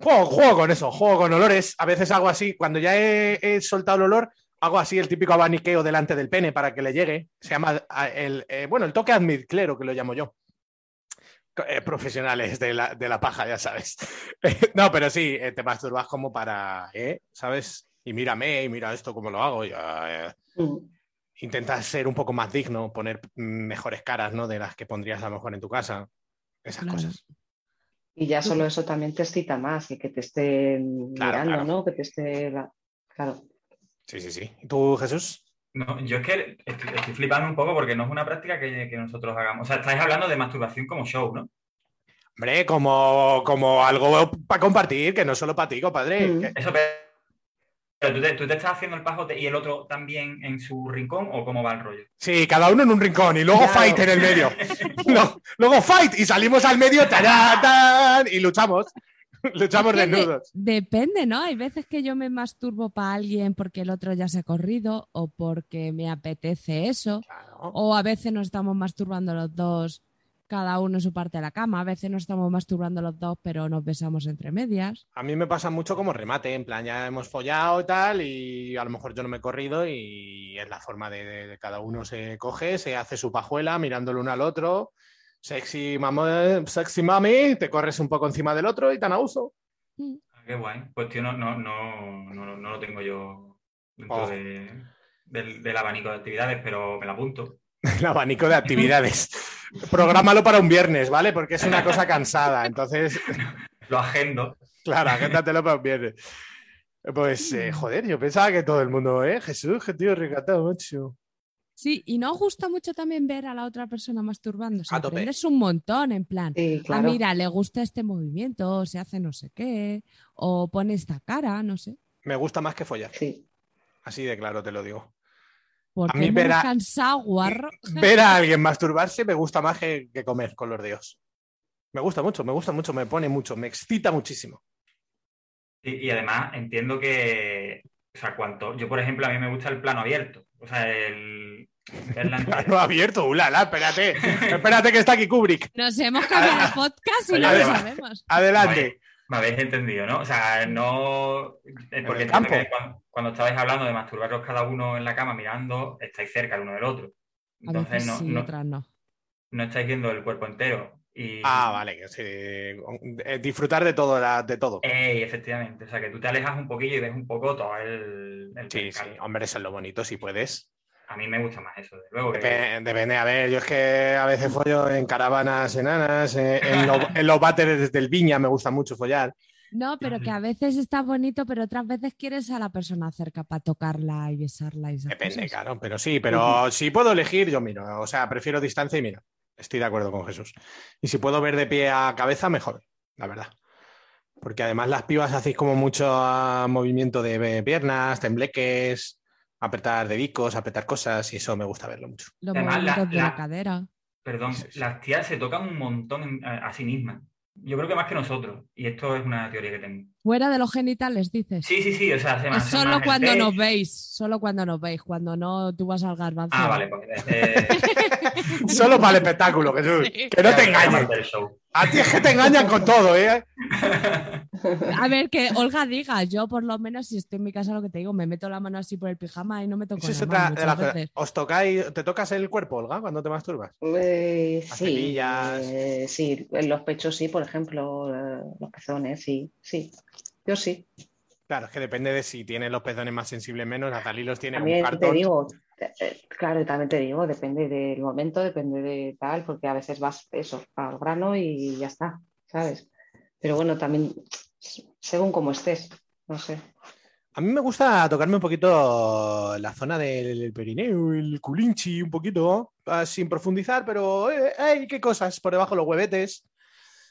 Juego, juego con eso, juego con olores. A veces hago así, cuando ya he, he soltado el olor, hago así el típico abaniqueo delante del pene para que le llegue. Se llama ah, el, eh, bueno, el toque admitclero, que lo llamo yo. Eh, profesionales de la, de la paja, ya sabes. [LAUGHS] no, pero sí, eh, te masturbas como para, ¿eh? ¿Sabes? Y mírame, y mira esto cómo lo hago. y, eh, Mm. Intentas ser un poco más digno, poner mm, mejores caras, ¿no? De las que pondrías a lo mejor en tu casa. Esas Claro. cosas. Y ya solo eso también te excita más, que, que te estén Claro, mirando, claro. ¿no? Que te esté, la- claro. Sí, sí, sí. ¿Y tú, Jesús? No, yo es que estoy, estoy flipando un poco porque no es una práctica que, que nosotros hagamos. O sea, estáis hablando de masturbación como show, ¿no? Hombre, como, como algo para compartir, que no solo para ti, compadre. Mm. Eso, pero pero ¿tú te, tú te estás haciendo el pajote y el otro también en su rincón o cómo va el rollo? Sí, cada uno en un rincón y luego Claro. fight en el medio. [LAUGHS] No, luego fight y salimos al medio tarán, tan, y luchamos. [LAUGHS] luchamos Es que de- desnudos. depende, ¿no? Hay veces que yo me masturbo para alguien porque el otro ya se ha corrido o porque me apetece eso. Claro. O a veces nos estamos masturbando los dos, cada uno en su parte de la cama. A veces nos estamos masturbando los dos, pero nos besamos entre medias. A mí me pasa mucho como remate, en plan, ya hemos follado y tal, y a lo mejor yo no me he corrido y es la forma de, de- de cada uno se coge, se hace su pajuela mirándolo uno al otro. Sexy, mamo- sexy mami, te corres un poco encima del otro y tan a uso. Ah, Qué guay. Pues tío, no, no, no, no, no lo tengo yo dentro Oh. de- del, del abanico de actividades, pero me la apunto. [LAUGHS] El abanico de actividades. Prográmalo para un viernes, ¿vale? Porque es una cosa cansada. Entonces, [LAUGHS] Lo agendo. claro, agéndatelo para un viernes. Pues, eh, joder, yo pensaba que todo el mundo, ¿eh? Jesús, qué tío recatado, macho. Sí, y nos gusta mucho también ver a la otra persona masturbándose. A tope. Aprendes un montón, en plan, Sí, ah, mira, le gusta este movimiento, se hace no sé qué, o pone esta cara, no sé. Me gusta más que follar. Sí. Así de claro te lo digo. Porque mí hemos ver a- cansado, guarro. [LAUGHS] Ver a alguien masturbarse me gusta más que, que comer con los dedos. Me gusta mucho, me gusta mucho, me pone mucho, me excita muchísimo. Y, y además entiendo que, o sea, cuanto, yo por ejemplo, a mí me gusta el plano abierto. O sea, el... Plano [LAUGHS] abierto, ulala, espérate. espérate que está aquí Kubrick. Nos hemos cambiado de podcast y Oye, no lo sabemos. Adelante. Me habéis entendido, ¿no? O sea, no. eh, Porque el cuando, cuando estabais hablando de masturbaros cada uno en la cama mirando, estáis cerca el uno del otro. Entonces no, sí, no, otras no. no estáis viendo el cuerpo entero. Y, Ah, vale, que sí. Eh, Disfrutar de todo, la- de todo. Ey, efectivamente. O sea, que tú te alejas un poquillo y ves un poco todo el, el Sí, sí, hombre, eso es lo bonito, si puedes. A mí me gusta más eso, de luego. que- Depende, a ver, yo es que a veces follo en caravanas enanas, eh, en, lo- en los váteres del Viña me gusta mucho follar. No, pero que a veces está bonito, pero otras veces quieres a la persona cerca para tocarla y besarla y esas Depende, cosas. claro, pero sí, pero si puedo elegir, yo miro. O sea, prefiero distancia y miro. Estoy de acuerdo con Jesús. Y si puedo ver de pie a cabeza, mejor, la verdad. Porque además las pibas hacéis como mucho movimiento de piernas, tembleques, apretar dedicos, apretar cosas y eso me gusta verlo mucho. Los Además, la- movimientos de la la- cadera. Perdón, Sí, sí. las tías se tocan un montón en- a, a sí mismas. Yo creo que más que nosotros. Y esto es una teoría que tengo. Fuera de los genitales, dices. Sí, sí, sí. O sea, se Es solo cuando nos veis, solo cuando nos veis, cuando no tú vas al garbanzo. Ah, vale, pues. eh, Solo para el espectáculo, Jesús. Sí. Que no te ya, A ti es que te engañan con todo, ¿eh? A ver, que Olga diga, yo por lo menos si estoy en mi casa lo que te digo, me meto la mano así por el pijama y no me toco de las veces. ¿Os tocáis, te tocas el cuerpo, Olga, cuando te masturbas? Eh, Las sí, eh, sí, en los pechos sí, por ejemplo, eh, los pezones, sí, sí. Yo sí. Claro, es que depende de si tienes los pezones más sensibles menos. Natalí los tiene un También te cartón. digo, eh, eh, claro, y también te digo, depende del momento, depende de tal, porque a veces vas eso, al grano y ya está, ¿sabes? Pero bueno, también según cómo estés, no sé. A mí me gusta tocarme un poquito la zona del perineo, el culinchi, un poquito, ah, sin profundizar, pero eh, ¡ay, qué cosas! Por debajo los huevetes.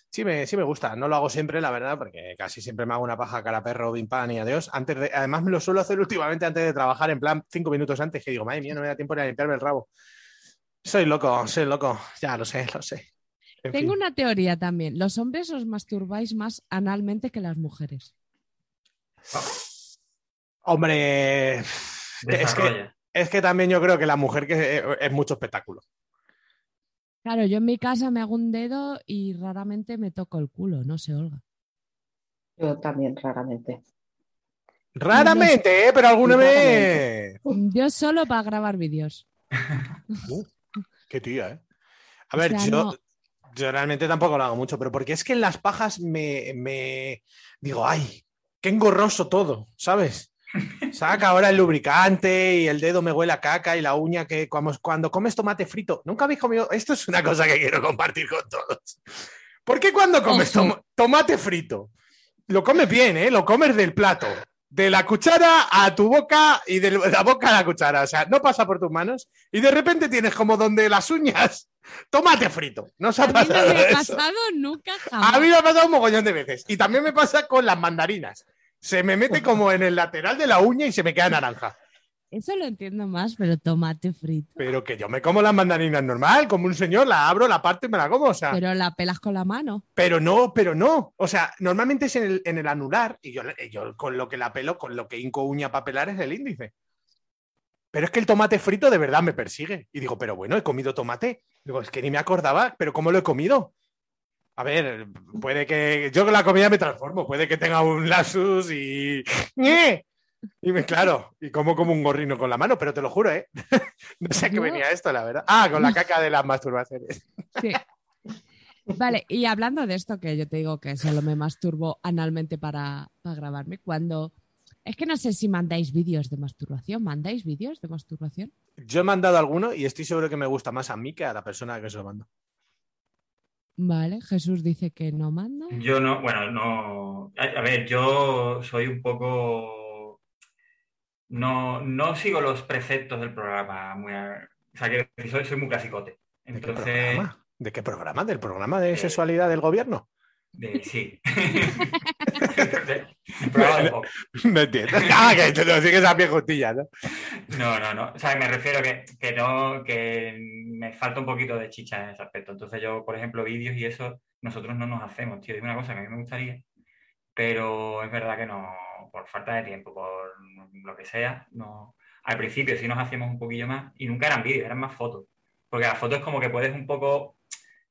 Sí me, sí me gusta, no lo hago siempre, la verdad, porque casi siempre me hago una paja cara perro, bim pam y adiós. Antes de, además me lo suelo hacer [LAUGHS] últimamente antes de trabajar, en plan cinco minutos antes, que digo, madre mía, no me da tiempo ni a limpiarme el rabo. Soy loco, soy loco, ya lo sé, lo sé. En Tengo fin. una teoría también. Los hombres os masturbáis más analmente que las mujeres. Hombre, es que, es que también yo creo que la mujer que es mucho espectáculo. Claro, yo en mi casa me hago un dedo y raramente me toco el culo, no sé, Olga. Yo también, raramente. Raramente, ¿eh? Pero alguna vez. Yo solo para grabar vídeos. [LAUGHS] Uh, qué tía, ¿eh? A O ver, sea, yo, no- yo realmente tampoco lo hago mucho, pero porque es que en las pajas me, me digo, ay, qué engorroso todo, ¿sabes? Saca ahora el lubricante y el dedo me huele a caca y la uña que cuando, cuando comes tomate frito, nunca habéis comido, esto es una cosa que quiero compartir con todos. ¿Por qué cuando comes tomate frito, lo comes bien, ¿eh? Lo comes del plato, de la cuchara a tu boca y de la boca a la cuchara, o sea, no pasa por tus manos y de repente tienes como donde las uñas, tomate frito. ¿No os ha A mí no pasado me ha pasado nunca jamás. A mí me ha pasado un mogollón de veces. Y también me pasa con las mandarinas. Se me mete como en el lateral de la uña y se me queda naranja. Eso lo entiendo más, pero tomate frito. Pero que yo me como las mandarinas normal, como un señor, la abro, la parto y me la como. O sea, pero, Pero la pelas con la mano. no, pero no. O sea, normalmente es en el, en el anular y yo, yo con lo que la pelo, con lo que hinco uña para pelar es el índice. Pero es que el tomate frito de verdad me persigue. Y digo, pero bueno, he comido tomate. Digo, es que ni me acordaba, pero ¿cómo lo he comido? A ver, puede que yo con la comida me transformo, puede que tenga un lasus y... Y me, claro, y como como un gorrino con la mano, pero te lo juro, ¿eh? [LAUGHS] No sé qué venía esto, la verdad. Ah, con la caca de las masturbaciones. Sí. Vale, y hablando de esto, que yo te digo que solo me masturbo analmente para, para grabarme, cuando... Es que no sé si mandáis vídeos de masturbación. ¿Mandáis vídeos de masturbación? Yo he mandado alguno y estoy seguro que me gusta más a mí que a la persona que se lo mando. Vale, Jesús dice que no manda. Yo no, bueno, no. A, a ver, yo soy un poco. No, no sigo los preceptos del programa. Muy a- O sea, que soy, soy muy clasicote. ¿De qué Entonces, programa? ¿De qué programa? ¿Del programa de Eh, sexualidad del gobierno? de- sí. [LAUGHS] [LAUGHS] No entiendo. [LAUGHS] Ah, que te lo sigues a pie ¿no? No, no, no. O sea, me refiero que, que no, que me falta un poquito de chicha en ese aspecto. Entonces yo, por ejemplo, vídeos y eso, nosotros no nos hacemos, tío. Es una cosa que a mí me gustaría, pero es verdad que no, por falta de tiempo, por lo que sea, no. Al principio sí nos hacíamos un poquillo más y nunca eran vídeos, eran más fotos. Porque las fotos como que puedes un poco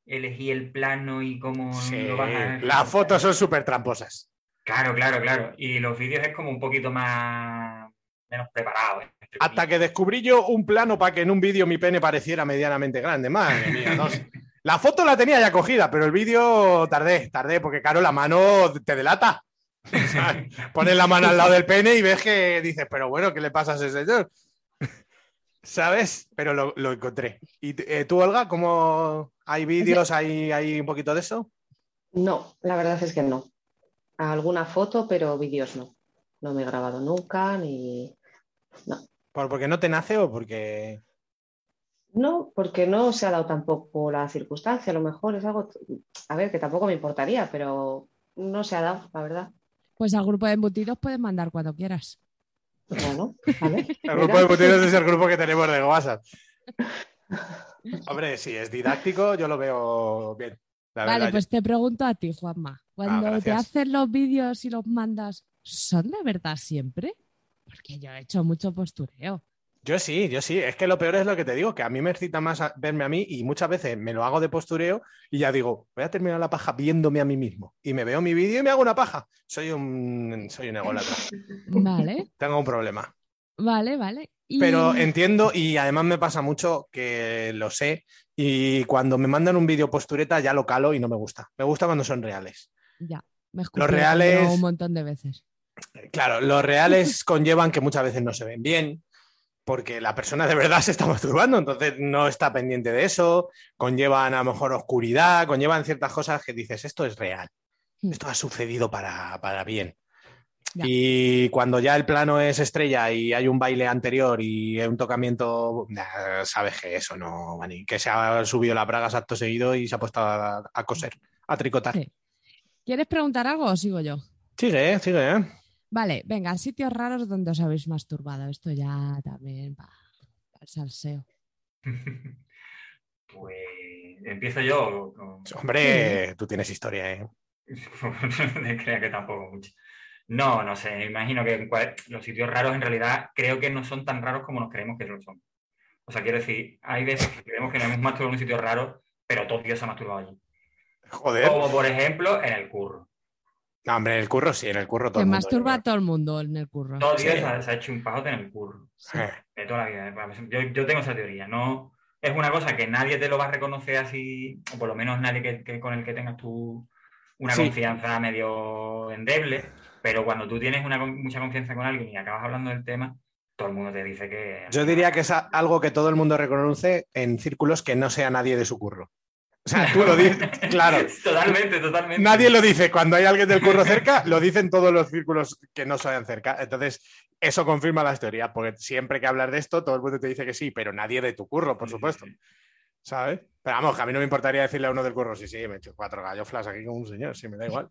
elegir el plano y cómo Sí, lo vas a... las fotos son súper tramposas. Claro, claro, claro. Y los vídeos es como un poquito más... menos preparado. Hasta que descubrí yo un plano para que en un vídeo mi pene pareciera medianamente grande. Madre mía, no sé. [LAUGHS] La foto la tenía ya cogida, pero el vídeo tardé, tardé, porque claro, la mano te delata. [LAUGHS] Pones la mano al lado del pene y ves que dices, pero bueno, ¿qué le pasa a ese señor? [LAUGHS] ¿Sabes? Pero lo, lo encontré. ¿Y eh, tú, Olga, cómo hay vídeos, hay, hay un poquito de eso? No, la verdad es que no. Alguna foto, pero vídeos no. No me he grabado nunca, ni. ¿Por, ¿Porque no te nace o porque.? No, porque no se ha dado tampoco la circunstancia. A lo mejor es algo. A ver, que tampoco me importaría, pero no se ha dado, la verdad. Pues al grupo de embutidos puedes mandar cuando quieras. Bueno, vale. [LAUGHS] El grupo de embutidos es el grupo que tenemos de WhatsApp. [LAUGHS] Hombre, si es didáctico, yo lo veo bien. La vale, verdad, pues te pregunto a ti, Juanma. Cuando te Ah, hacen los vídeos y los mandas, ¿son de verdad siempre? Porque yo he hecho mucho postureo. Yo sí, yo sí. Es que lo peor es lo que te digo, que a mí me excita más verme a mí y muchas veces me lo hago de postureo y ya digo, voy a terminar la paja viéndome a mí mismo. Y me veo mi vídeo y me hago una paja. Soy un, soy un ególatra. Vale, Tengo un problema. vale, vale. Y- Pero entiendo y además me pasa mucho que lo sé y cuando me mandan un vídeo postureta ya lo calo y no me gusta. Me gusta cuando son reales. Ya, me escupido reales- un montón de veces. Claro, los reales [LAUGHS] conllevan que muchas veces no se ven bien, porque la persona de verdad se está masturbando, entonces no está pendiente de eso, conllevan a lo mejor oscuridad, conllevan ciertas cosas que dices, esto es real, Mm. esto ha sucedido para, para bien. Ya. Y cuando ya el plano es estrella y hay un baile anterior y un tocamiento, nah, sabes que eso no, Mani, que se ha subido la bragas acto seguido y se ha puesto a, a coser, a tricotar. Sí. ¿Quieres preguntar algo o sigo yo? Sigue, eh, sigue, ¿eh? Vale, venga, sitios raros donde os habéis masturbado. Esto ya también va al salseo. [LAUGHS] Pues empiezo yo. con- Hombre, tú tienes historia, ¿eh? [LAUGHS] No crea que tampoco mucho. No, no sé, me imagino que los sitios raros en realidad creo que no son tan raros como nos creemos que lo son. O sea, quiero decir, hay veces que creemos que nos hemos masturbado en un sitio raro, pero todo Dios se ha masturbado allí. Joder. Como por ejemplo en el curro. No, hombre, en el curro sí, en el curro todo el mundo, masturba a todo el mundo en el curro. Todo Dios Sí. se, ha- se ha hecho un pajote en el curro. Eh, De toda la vida. Yo, yo tengo esa teoría. No, es una cosa que nadie te lo va a reconocer así, o por lo menos nadie que, que- con el que tengas tú una Sí. confianza medio endeble, pero cuando tú tienes una, mucha confianza con alguien y acabas hablando del tema, todo el mundo te dice que... Yo diría que es algo que todo el mundo reconoce en círculos que no sea nadie de su curro. O sea, tú lo dices, [LAUGHS] claro. Totalmente, totalmente. Nadie lo dice. Cuando hay alguien del curro cerca, lo dicen todos los círculos que no sean cerca. Entonces, eso confirma las teorías, porque siempre que hablas de esto, todo el mundo te dice que sí, pero nadie de tu curro, por supuesto. ¿Sabes? Pero vamos, que a mí no me importaría decirle a uno del curro, sí, sí, me he hecho cuatro galloflas aquí con un señor, sí, me da igual.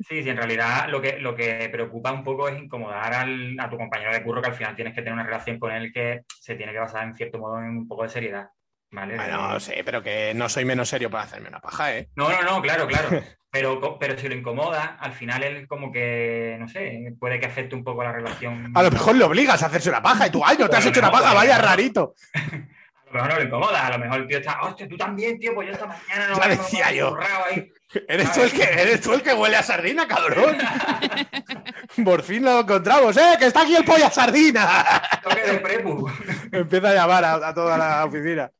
Sí, sí, en realidad lo que, lo que preocupa un poco es incomodar al- a tu compañero de curro, que al final tienes que tener una relación con él que se tiene que basar en cierto modo en un poco de seriedad. ¿Vale? Bueno, De- sí, pero que no soy menos serio para hacerme una paja, ¿eh? No, no, no, claro, claro. Pero, pero si lo incomoda, al final él como que, no sé, puede que afecte un poco la relación. A lo mejor le obligas a hacerse una paja y tú, ay, no te has hecho una paja, vaya rarito. [LAUGHS] A lo mejor no lo incomoda, a lo mejor el tío está, hostia, tú también, tío, pues yo esta mañana no Ya me- decía me yo. ahí. Eres tú, el que, eres tú el que huele a sardina, cabrón. [LAUGHS] Por fin lo encontramos, ¡eh! ¡Que está aquí el polla sardina! [LAUGHS] Toque de prepu. [LAUGHS] Empieza a llamar a, a toda la oficina.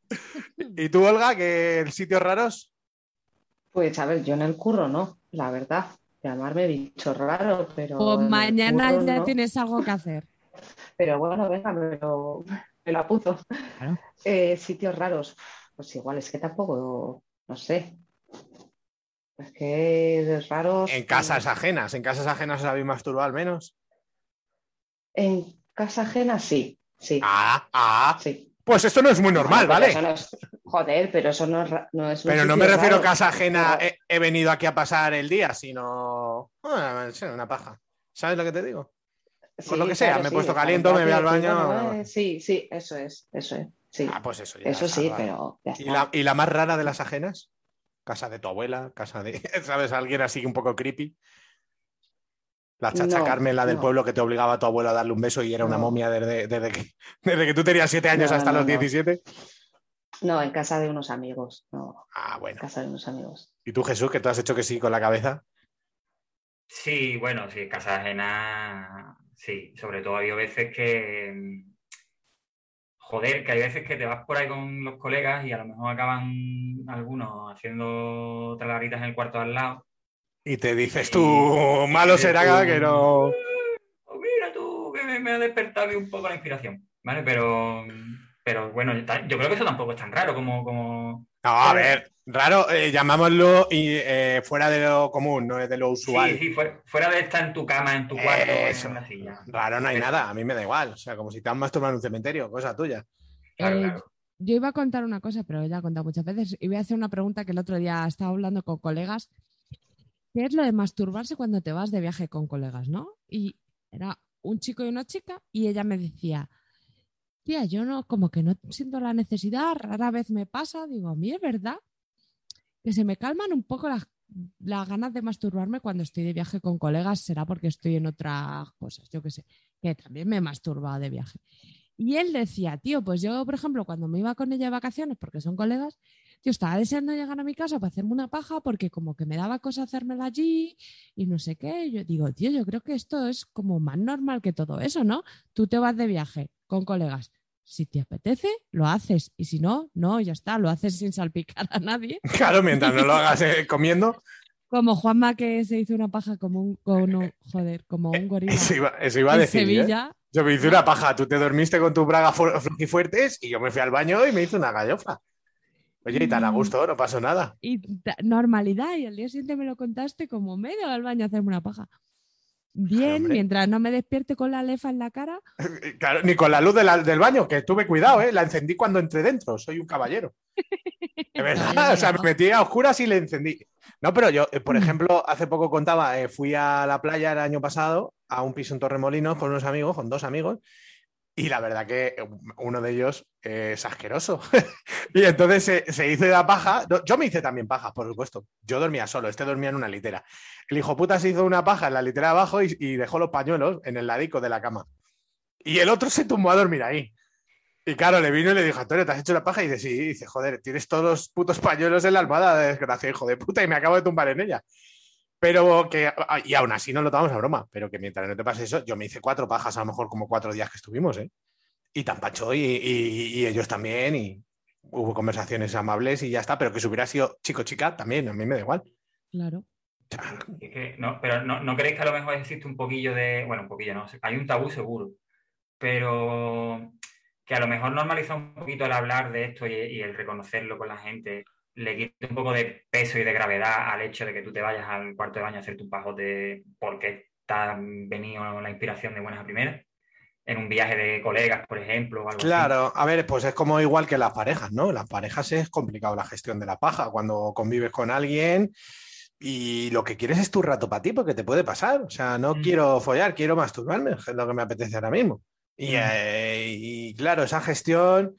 ¿Y tú, Olga, que sitios raros? Pues a ver, yo en el curro no, la verdad. Llamarme bicho raro, pero. Pues mañana curro ya no. tienes algo que hacer. Pero bueno, venga, me lo, me lo apunto. Claro. Eh, sitios raros, pues igual, es que tampoco, no sé. Es que de raros. En casas ajenas. ¿En casas ajenas os habéis masturbado al menos? En casa ajena, sí, sí, Ah, ah. sí. Pues esto no es muy normal, Pero ¿vale? eso no es- joder, pero eso no es, no es Pero no me refiero a raro. casa ajena, Pero- he, he venido aquí a pasar el día, sino. Una paja. ¿Sabes lo que te digo? Por lo que sea, me he puesto caliente, en me voy al baño. eh, sí, sí, eso es, eso es. Sí, Ah, pues eso ya eso está, sí, vale. pero ya ¿Y la, y la más rara de las ajenas? Casa de tu abuela, casa de. [LAUGHS] ¿Sabes? Alguien así un poco creepy. La chacha No, Carmen, la del no. pueblo que te obligaba a tu abuelo a darle un beso y era una momia desde, desde que, [LAUGHS] desde que tú tenías siete años No, hasta no, los no. 17. No, en casa de unos amigos, no, Ah, en bueno. casa de unos amigos. ¿Y tú, Jesús, que tú has hecho que sí con la cabeza? Sí, bueno, sí, casa ajena, sí. Sobre todo hay veces que, mm, joder, que hay veces que te vas por ahí con los colegas y a lo mejor acaban algunos haciendo talaritas en el cuarto al lado. Y te dices tú, malo será tú, que no. "Oh, mira tú, que me, me ha despertado un poco la inspiración, ¿vale? Pero, pero bueno, yo creo que eso tampoco es tan raro como, como... No, a ver, raro, eh, llamámoslo y, eh, fuera de lo común, no es de lo usual. Sí, sí, fuera, fuera de estar en tu cama, en tu cuarto, Eso. en la silla. Raro no hay nada, a mí me da igual. O sea, como si te han masturbado en un cementerio, cosa tuya. Claro, Eh, claro. Yo iba a contar una cosa, pero ya he contado muchas veces. Y voy a hacer una pregunta que el otro día estaba hablando con colegas. que es lo de masturbarse cuando te vas de viaje con colegas, ¿no? Y era un chico y una chica y ella me decía, tía, yo no, como que no siento la necesidad, rara vez me pasa, digo, a mí es verdad que se me calman un poco las, ganas de masturbarme cuando estoy de viaje con colegas, será porque estoy en otras cosas, yo qué sé, que también me he masturbado de viaje. Y él decía, tío, pues yo, por ejemplo, cuando me iba con ella de vacaciones, porque son colegas, yo estaba deseando llegar a mi casa para hacerme una paja porque como que me daba cosa hacérmela allí y no sé qué. Yo digo, tío, yo creo que esto es como más normal que todo eso, ¿no? Tú te vas de viaje con colegas. Si te apetece, lo haces. Y si no, no, ya está, lo haces sin salpicar a nadie. [LAUGHS] Claro, mientras no lo hagas eh, comiendo. Como Juanma que se hizo una paja como un, con un- joder, como un gorila. Eso iba, eso iba a en decir. ¿eh? Yo me hice una paja, tú te dormiste con tu braga fu- fuertes y yo me fui al baño y me hice una gallofa. Oye, y tan a Mm. gusto, no pasó nada. y normalidad. Y al día siguiente me lo contaste como me he ido al baño a hacerme una paja. Bien, hombre. mientras no me despierte con la lefa en la cara. Claro, ni con la luz de la- del baño, que tuve cuidado, ¿eh? La encendí cuando entré dentro, soy un caballero. [LAUGHS] De verdad, o sea, me metí a oscuras y le encendí. No, pero yo, eh, por ejemplo, hace poco contaba, eh, fui a la playa el año pasado, a un piso en Torremolinos con unos amigos, con dos amigos, y la verdad que uno de ellos eh, es asqueroso. [LAUGHS] y entonces se, se hizo la paja. Yo me hice también paja, por supuesto. Yo dormía solo, este dormía en una litera. El hijo puta se hizo una paja en la litera abajo y, y dejó los pañuelos en el ladico de la cama. Y el otro se tumbó a dormir ahí. Y claro, le vino y le dijo, Antonio, ¿te has hecho la paja? Y dice, sí. Y dice, joder, tienes todos los putos pañuelos en la almohada, de desgracia, hijo de puta, y me acabo de tumbar en ella. Pero que, y aún así no lo tomamos a broma, pero que mientras no te pase eso, yo me hice cuatro pajas, a lo mejor como cuatro días que estuvimos, ¿eh? Y tan pacho, y, y- y ellos también, y hubo conversaciones amables y ya está, pero que si hubiera sido chico-chica, también, a mí me da igual. Claro. No, pero no, ¿no creéis que a lo mejor existe un poquillo de. Bueno, un poquillo no, hay un tabú seguro. Pero que a lo mejor normalizar un poquito el hablar de esto y, y el reconocerlo con la gente le quita un poco de peso y de gravedad al hecho de que tú te vayas al cuarto de baño a hacerte un pajote porque ha venido la inspiración de buenas a primeras. En un viaje de colegas, por ejemplo. o algo así. Claro, a ver, pues es como igual que las parejas, ¿no? Las parejas es complicado la gestión de la paja cuando convives con alguien y lo que quieres es tu rato para ti, porque te puede pasar. O sea, no Mm. quiero follar, quiero masturbarme, es lo que me apetece ahora mismo. Y, Mm. eh, y, claro, esa gestión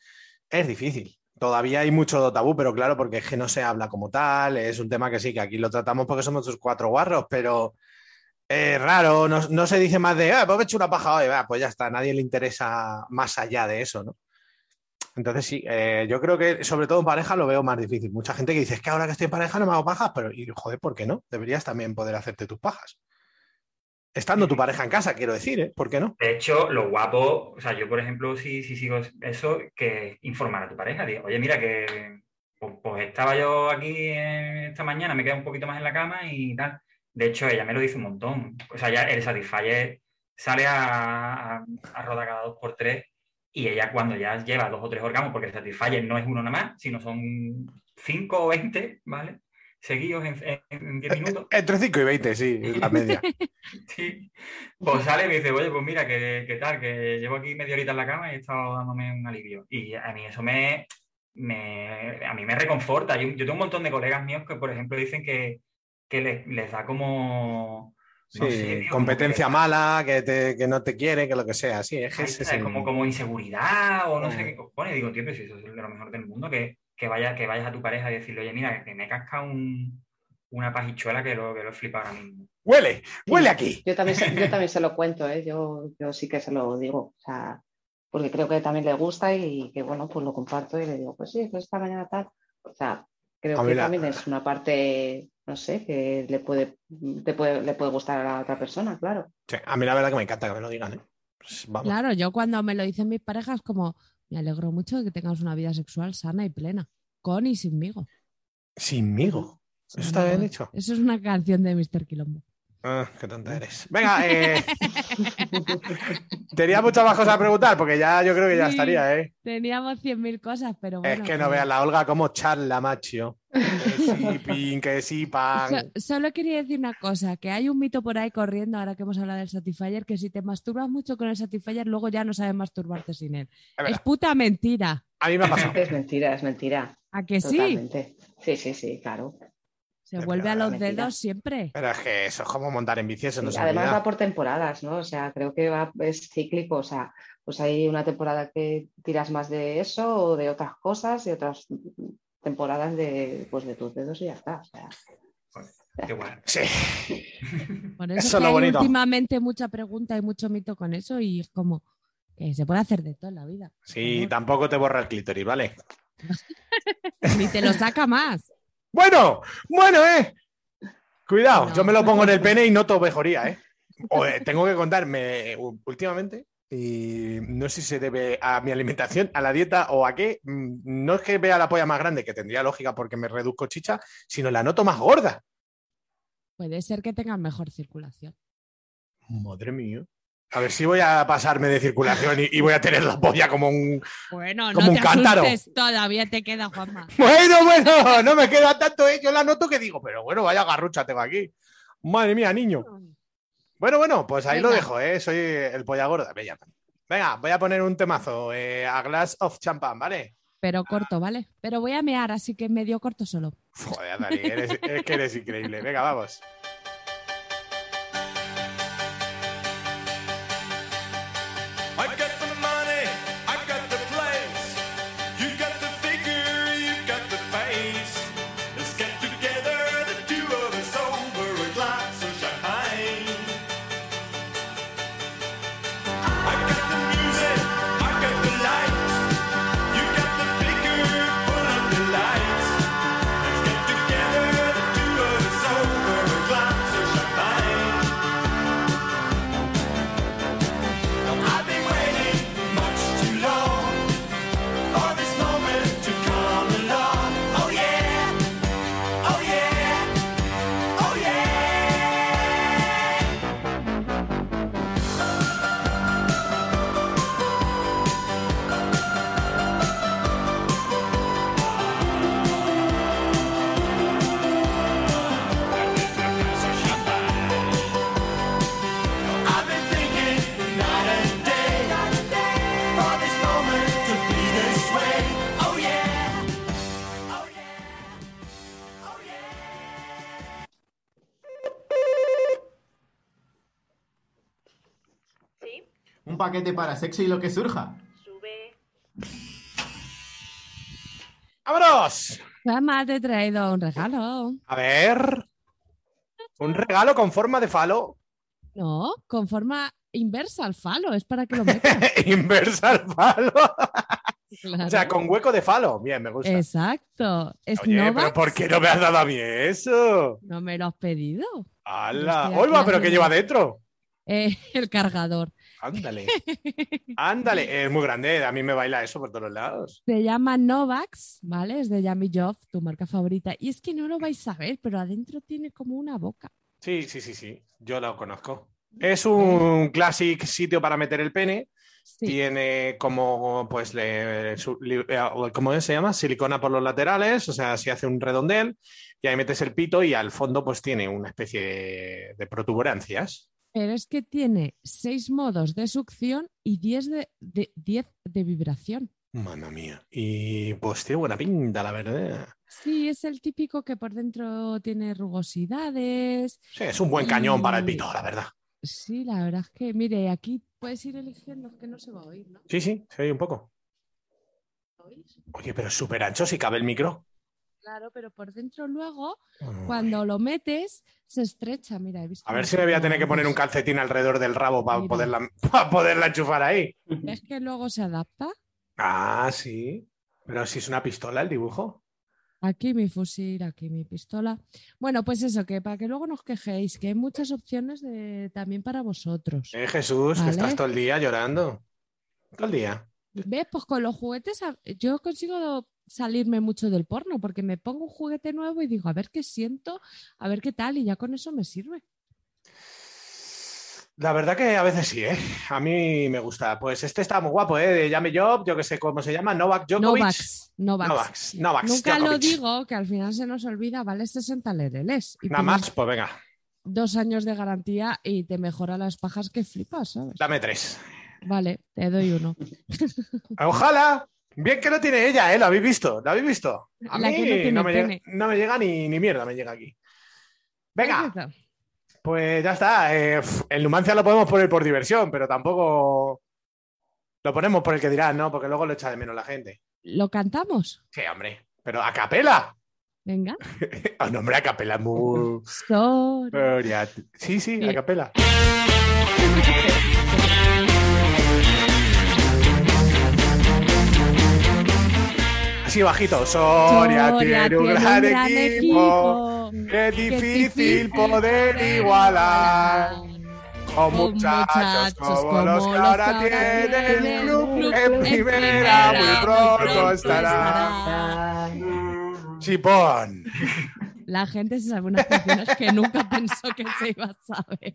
es difícil. Todavía hay mucho tabú, pero claro, porque es que no se habla como tal, es un tema que sí, que aquí lo tratamos porque somos tus cuatro guarros, pero es raro, no, no se dice más de, ah, pues me he hecho una paja hoy, va, pues ya está, nadie le interesa más allá de eso, ¿no? Entonces sí, eh, yo creo que sobre todo en pareja lo veo más difícil. Mucha gente que dice, es que ahora que estoy en pareja no me hago pajas, pero y, joder, ¿por qué no? Deberías también poder hacerte tus pajas. Estando tu pareja en casa, quiero decir, ¿eh? ¿Por qué no? De hecho, lo guapo, o sea, yo por ejemplo, si, si sigo eso, que informar a tu pareja, oye, mira que pues, pues estaba yo aquí esta mañana, me quedé un poquito más en la cama y tal. De hecho, ella me lo dice un montón. O sea, ya el Satisfyer sale a, a, a rodar cada dos por tres y ella cuando ya lleva dos o tres orgasmos, porque el Satisfyer no es uno nada más, sino son cinco o veinte, ¿vale? Seguidos en, en, en diez minutos. Entre 5 y 20, sí, la media. [LAUGHS] Sí. Pues sale y me dice, oye, pues mira, ¿qué, qué tal? Que llevo aquí media horita en la cama y he estado dándome un alivio. Y a mí eso me, me a mí me reconforta. Yo, yo tengo un montón de colegas míos que, por ejemplo, dicen que, que les, les da como... no Sí, sé, tío, como competencia que- mala, que, te- que no te quiere, que lo que sea. Sí, es como, como inseguridad o no sé Mm. qué cojones. Digo, tío, pero si eso es lo mejor del mundo, que, que, vaya, que vayas a tu pareja y decirle, oye, mira, que me casca un, una pajichuela que lo, que lo he flipado ahora mismo. Huele, huele aquí. Yo también, se- yo también se lo cuento, ¿eh? yo, yo sí que se lo digo, o sea, porque creo que también le gusta y que bueno, pues lo comparto y le digo, pues sí, pues esta mañana tal. O sea, creo A que la- también es una parte, no sé, que le puede, te puede, le puede gustar a la otra persona, claro. Sí, a mí la verdad que me encanta que me lo digan, ¿eh? Pues vamos. Claro, yo cuando me lo dicen mis parejas, como me alegro mucho de que tengas una vida sexual sana y plena, con y sinmigo. Sinmigo. Eso está bien dicho. Eso es una canción de Mr. Quilombo. Ah, qué tonta eres. Venga, eh, tenía muchas más cosas a preguntar, porque ya yo creo que ya Sí. estaría, ¿eh? Teníamos 100.000 cosas, pero bueno. es que no veas la Olga como charla, macho. Que [LAUGHS] sí, pin, que sí, pan. So- solo quería decir una cosa, que hay un mito por ahí corriendo, ahora que hemos hablado del Satisfyer, que si te masturbas mucho con el Satisfyer, luego ya no sabes masturbarte sin él. Es puta mentira. A mí me ha pasado. Es mentira, es mentira. ¿A que sí? Totalmente. Sí, sí, sí, claro. Se vuelve a los mentira. dedos siempre. Pero es que eso es como montar en bici, eso no se además olvida. va por temporadas, ¿no? O sea, creo que va, es cíclico. O sea, pues hay una temporada que tiras más de eso o de otras cosas y otras temporadas de, pues, de tus dedos y ya está. O sea, Igual. [LAUGHS] Sí. Por eso, Eso es es que lo hay bonito. últimamente mucha pregunta y mucho mito con eso y es como que se puede hacer de todo en la vida. Sí, tampoco te borra el clítoris, ¿vale? [LAUGHS] Ni te lo saca más. Bueno, bueno, eh. Cuidado, No. yo me lo pongo en el pene y noto mejoría, ¿eh? O, eh, [LAUGHS] tengo que contarme últimamente, y no sé si se debe a mi alimentación, a la dieta o a qué. mm, No es que vea la polla más grande, que tendría lógica porque me reduzco chicha, sino la noto más gorda. Puede ser que tengan mejor circulación. Madre mía. A ver si voy a pasarme de circulación y, y voy a tener la polla como un. Bueno, Como no un te cántaro. asustes, todavía te queda, Juanma. [LAUGHS] Bueno, bueno, no me queda tanto, ¿eh? Yo la noto que digo, pero bueno, vaya garrucha tengo aquí. Madre mía, niño. Bueno, bueno, pues ahí lo dejo, ¿eh? Soy el polla gorda. Bella. Venga, voy a poner un temazo, eh, a glass of champagne, ¿vale? Pero corto, ¿vale? Pero voy a mear, así que medio corto solo. Joder, Dani, eres- es que eres increíble. Venga, vamos. Paquete para sexo y lo que surja. sube. ¡Vámonos! Juanma, te he traído un regalo. A ver. Un regalo con forma de falo. No, con forma inversa al falo, es para que lo metas. [LAUGHS] Inversa al falo. Claro. O sea, con hueco de falo. Bien, me gusta. Exacto. Es Oye, pero. ¿por qué no me has dado a mí eso? No me lo has pedido. ¡Hala! Aquí ¡Oiga, pero qué lleva dentro! Eh, [LAUGHS] el cargador. Ándale. [LAUGHS] Ándale. Es muy grande. A mí me baila eso por todos lados. Se llama Novax, ¿vale? Es de Yummy Job, tu marca favorita. Y es que no lo vais a ver, pero adentro tiene como una boca. Sí, sí, sí, sí. Yo lo conozco. Es un clásico sitio para meter el pene. Sí. Tiene como, pues, le- su- li- eh, ¿cómo se llama? Silicona por los laterales, o sea, se hace un redondel y ahí metes el pito y al fondo, pues, tiene una especie de, de protuberancias. Pero es que tiene seis modos de succión y 10 de, de, 10 de vibración. Mamma mía. Y pues tiene buena pinta, la verdad. Sí, es el típico que por dentro tiene rugosidades. Sí, es un buen cañón para el pito, la verdad. Sí, la verdad es que, mire, aquí puedes ir eligiendo que no se va a oír, ¿no? Sí, sí, se oye un poco. ¿Oís? Oye, pero es súper ancho si cabe el micro. Claro, pero por dentro luego, Mm. cuando lo metes, se estrecha. Mira, he visto. A ver si me voy a tener que poner un calcetín alrededor del rabo para poderla, [LAUGHS] para poderla enchufar ahí. ¿Ves que luego se adapta? Ah, sí. Pero si es una pistola el dibujo. Aquí mi fusil, aquí mi pistola. Bueno, pues eso, que para que luego nos quejéis, que hay muchas opciones de, también para vosotros. Eh, Jesús, que Vale. estás todo el día llorando. Todo el día. ¿Ves? Pues con los juguetes yo consigo salirme mucho del porno porque me pongo un juguete nuevo y digo, a ver qué siento, a ver qué tal, y ya con eso me sirve. La verdad que a veces sí, ¿eh? A mí me gusta. Pues este está muy guapo, ¿eh? De Llame Job, yo que sé cómo se llama, Novak Djokovic. Novax, Novax. Novax, Novax Nunca lo digo, que al final se nos olvida, vale 60 lereles. Y Nada más, pues venga, Dos años de garantía y te mejora las pajas que flipas, ¿sabes? dame tres. Vale, te doy uno. [LAUGHS] Ojalá. Bien que lo tiene ella, ¿eh? ¿Lo habéis visto? ¿Lo habéis visto? A La mí no tiene no, me llega, pene. no me llega ni, ni mierda, me llega aquí. Venga, pues ya está. Eh, el Numancia lo podemos poner por diversión, pero tampoco lo ponemos por el que dirán, ¿no? Porque luego lo echa de menos la gente. ¿Lo cantamos? Sí, hombre. Pero a capela. Venga. Oh, [LAUGHS] no, hombre, a capela es muy. Gloria. Sí, sí, a capela. [LAUGHS] Así bajito. Soria, Soria tiene un gran, equipo. Qué Qué difícil poder igualar. Con muchachos como los que ahora tiene el club en primera, muy pronto estará. Chipón. La gente se sabe unas canciones que nunca [LAUGHS] pensó que se iba a saber.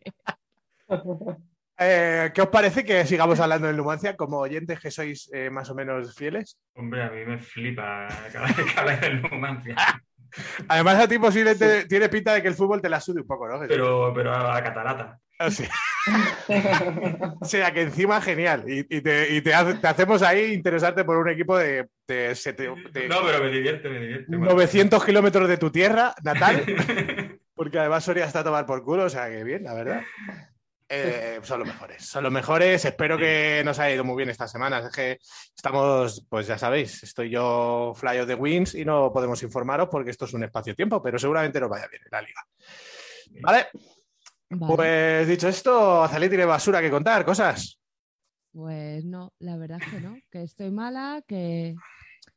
[LAUGHS] Eh, ¿Qué os parece que sigamos hablando del Numancia como oyentes que sois eh, más o menos fieles? Hombre, a mí me flipa cada vez que hablas del Numancia. [LAUGHS] Además, a ti posiblemente tiene pinta de que el fútbol te la sude un poco, ¿no? Pero, pero a la catarata. Ah, sí. [LAUGHS] O sea, que encima genial. Y, y te, y te hace- te hacemos ahí interesarte por un equipo de, de de No, pero me divierte, me divierte. 900 kilómetros de tu tierra natal. [LAUGHS] Porque además Soria está a tomar por culo, o sea que bien, la verdad. Eh, son los mejores, son los mejores. Espero que nos haya ido muy bien estas semanas. Es que estamos, pues ya sabéis, estoy yo fly of the wins y no podemos informaros porque esto es un espacio-tiempo, pero seguramente nos vaya bien en la liga. Vale, Vale. pues dicho esto, Azalí tiene basura que contar, cosas. Pues no, la verdad es que no, que estoy mala, que...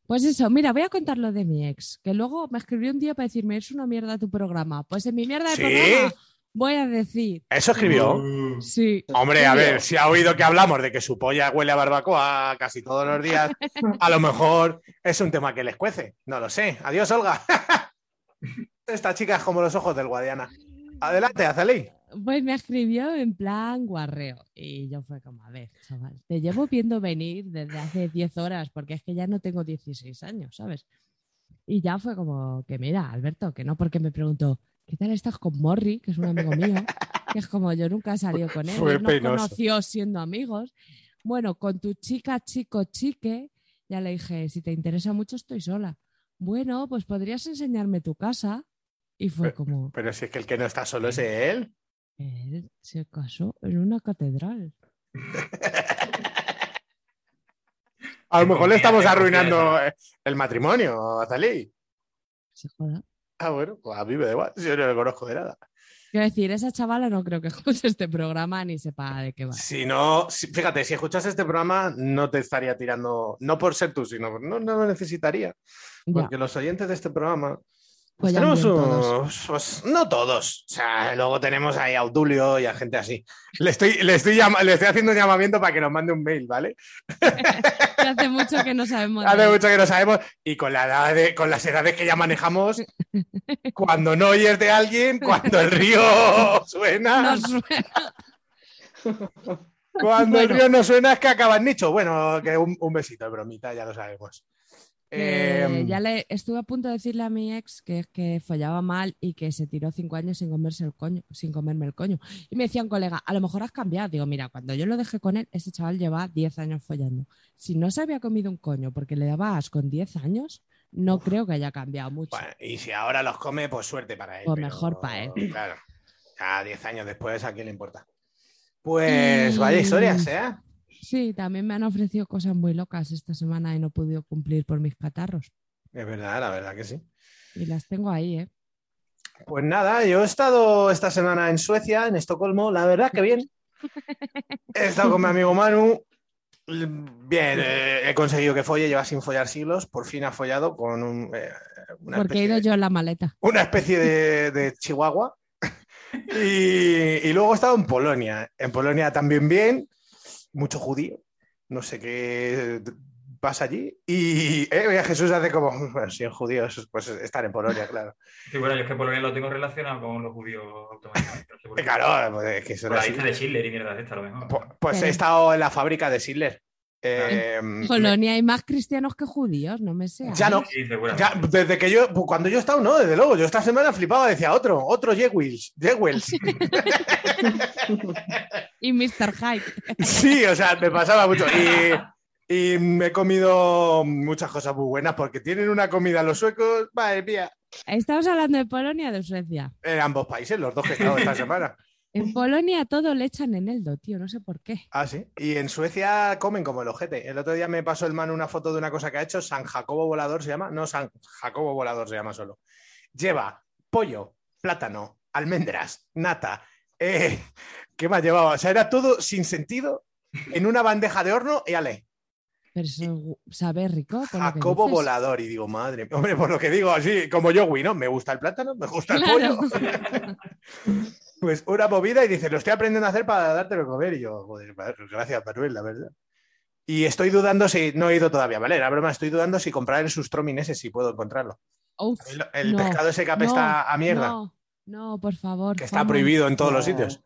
Pues eso, mira, voy a contar lo de mi ex, que luego me escribió un día para decirme, es una mierda tu programa. Pues en mi mierda de ¿Sí? programa voy a decir, Eso escribió. Uh, sí. Hombre, a ver, si ha oído que hablamos de que su polla huele a barbacoa casi todos los días, a lo mejor es un tema que les cuece. No lo sé. Adiós, Olga. [LAUGHS] Esta chica es como los ojos del Guadiana. Adelante, Azalí. Pues me escribió en plan guarreo. Y yo fue como, a ver, chaval, te llevo viendo venir desde hace 10 horas, porque es que ya no tengo 16 años, ¿sabes? Y ya fue como que, mira, Alberto, que no, porque me preguntó, ¿qué tal estás con Morri, que es un amigo mío? Que es como yo nunca he salido con él, Fue nos conoció siendo amigos. Bueno, con tu chica, chico, chique, ya le dije, si te interesa mucho, estoy sola. Bueno, pues podrías enseñarme tu casa. Y fue como, Pero si es que el que no está solo es él. él se casó en una catedral. A lo mejor le estamos arruinando eh, el matrimonio, Azalí. Se joda. Ah, bueno, pues a mí me da igual. Yo no le conozco de nada. Quiero decir, esa chavala no creo que escuche este programa ni sepa de qué va. Si no, si- fíjate, si escuchas este programa, no te estaría tirando, no por ser tú, sino no, no lo necesitaría. Ya, Porque los oyentes de este programa, pues tenemos unos, pues, no todos. O sea, luego tenemos ahí a Audulio y a gente así. Le estoy, le estoy, le estoy haciendo un llamamiento para que nos mande un mail, ¿vale? [LAUGHS] hace mucho que no sabemos. Hace de- mucho que no sabemos. Y con la edad de, con las edades que ya manejamos, [LAUGHS] cuando no oyes de alguien, cuando el río [LAUGHS] suena, Nos suena. cuando el río no suena es que acaba en nicho. Bueno, que un, un besito, es bromita, ya lo sabemos. Em, ya le estuve a punto de decirle a mi ex que que follaba mal y que se tiró cinco años sin comerse el coño, sin comerme el coño. Y me decía un colega, a lo mejor has cambiado. Digo, mira, cuando yo lo dejé con él, ese chaval lleva 10 años follando. Si no se había comido un coño porque le daba asco con 10 años, no creo que haya cambiado mucho. Bueno, y si ahora los come, pues suerte para él. Pues pero, mejor para él. [LAUGHS] Claro. Ya 10 años después, ¿a quién le importa? [LAUGHS] Pues Y- vaya historias, ¿eh? Sí, también me han ofrecido cosas muy locas esta semana y no he podido cumplir por mis catarros. Es verdad, la verdad que sí. Y las tengo ahí, ¿eh? Pues nada, yo he estado esta semana en Suecia, en Estocolmo, la verdad que bien. [LAUGHS] He estado con mi amigo Manu. Bien, eh, he conseguido que folle, lleva sin follar siglos, por fin ha follado con un, eh, una, Porque he especie ido de, yo en la maleta. una especie de, de chihuahua. [LAUGHS] Y, y luego he estado en Polonia. En Polonia también bien, mucho judío, no sé qué pasa allí. Y eh, Jesús hace como, bueno, si en judíos, pues estar en Polonia, claro. Sí, bueno, yo es que Polonia lo tengo relacionado con los judíos automáticamente. Eh, Claro, pues es que eso Por la lista de Schindler y mierda de esta, a lo mejor. Pu- Pues Pero- he estado en la fábrica de Sidler. Eh, En Polonia hay más cristianos que judíos, no me sé. Ya no. Sí, seguramente. ya, desde que yo, pues cuando yo he estado, no, desde luego, yo esta semana flipaba, decía otro, otro Jewels, Jewels. [LAUGHS] Y Mr. Hyde. Sí, o sea, me pasaba mucho. Y, y me he comido muchas cosas muy buenas porque tienen una comida los suecos, madre mía. Estamos hablando de Polonia o de Suecia. En ambos países, los dos que he estado esta [LAUGHS] semana. En [LAUGHS] Polonia todo le echan eneldo, tío, no sé por qué. Ah, sí. Y en Suecia comen como el ojete. El otro día me pasó el mano una foto de una cosa que ha hecho. San Jacobo Volador se llama. No, San Jacobo Volador se llama solo. Lleva pollo, plátano, almendras, nata. eh, [LAUGHS] ¿Qué más llevaba? O sea, era todo sin sentido en una bandeja de horno y ale. Pero eso sabe rico. Jacobo. Volador. Y digo, madre. Hombre, por lo que digo, así como yo, ¿no? Me gusta el plátano, me gusta el Claro. pollo. [LAUGHS] Pues una movida y dice, lo estoy aprendiendo a hacer para dártelo a comer. Y yo, joder, pues gracias, Manuel, la verdad. Y estoy dudando si, no he ido todavía, ¿vale? La broma, estoy dudando si comprar el sustromin ese, si puedo encontrarlo. Uf, El, no, pescado ese que apesta no, a mierda, No, no, por favor. que está prohibido en todos los sitios.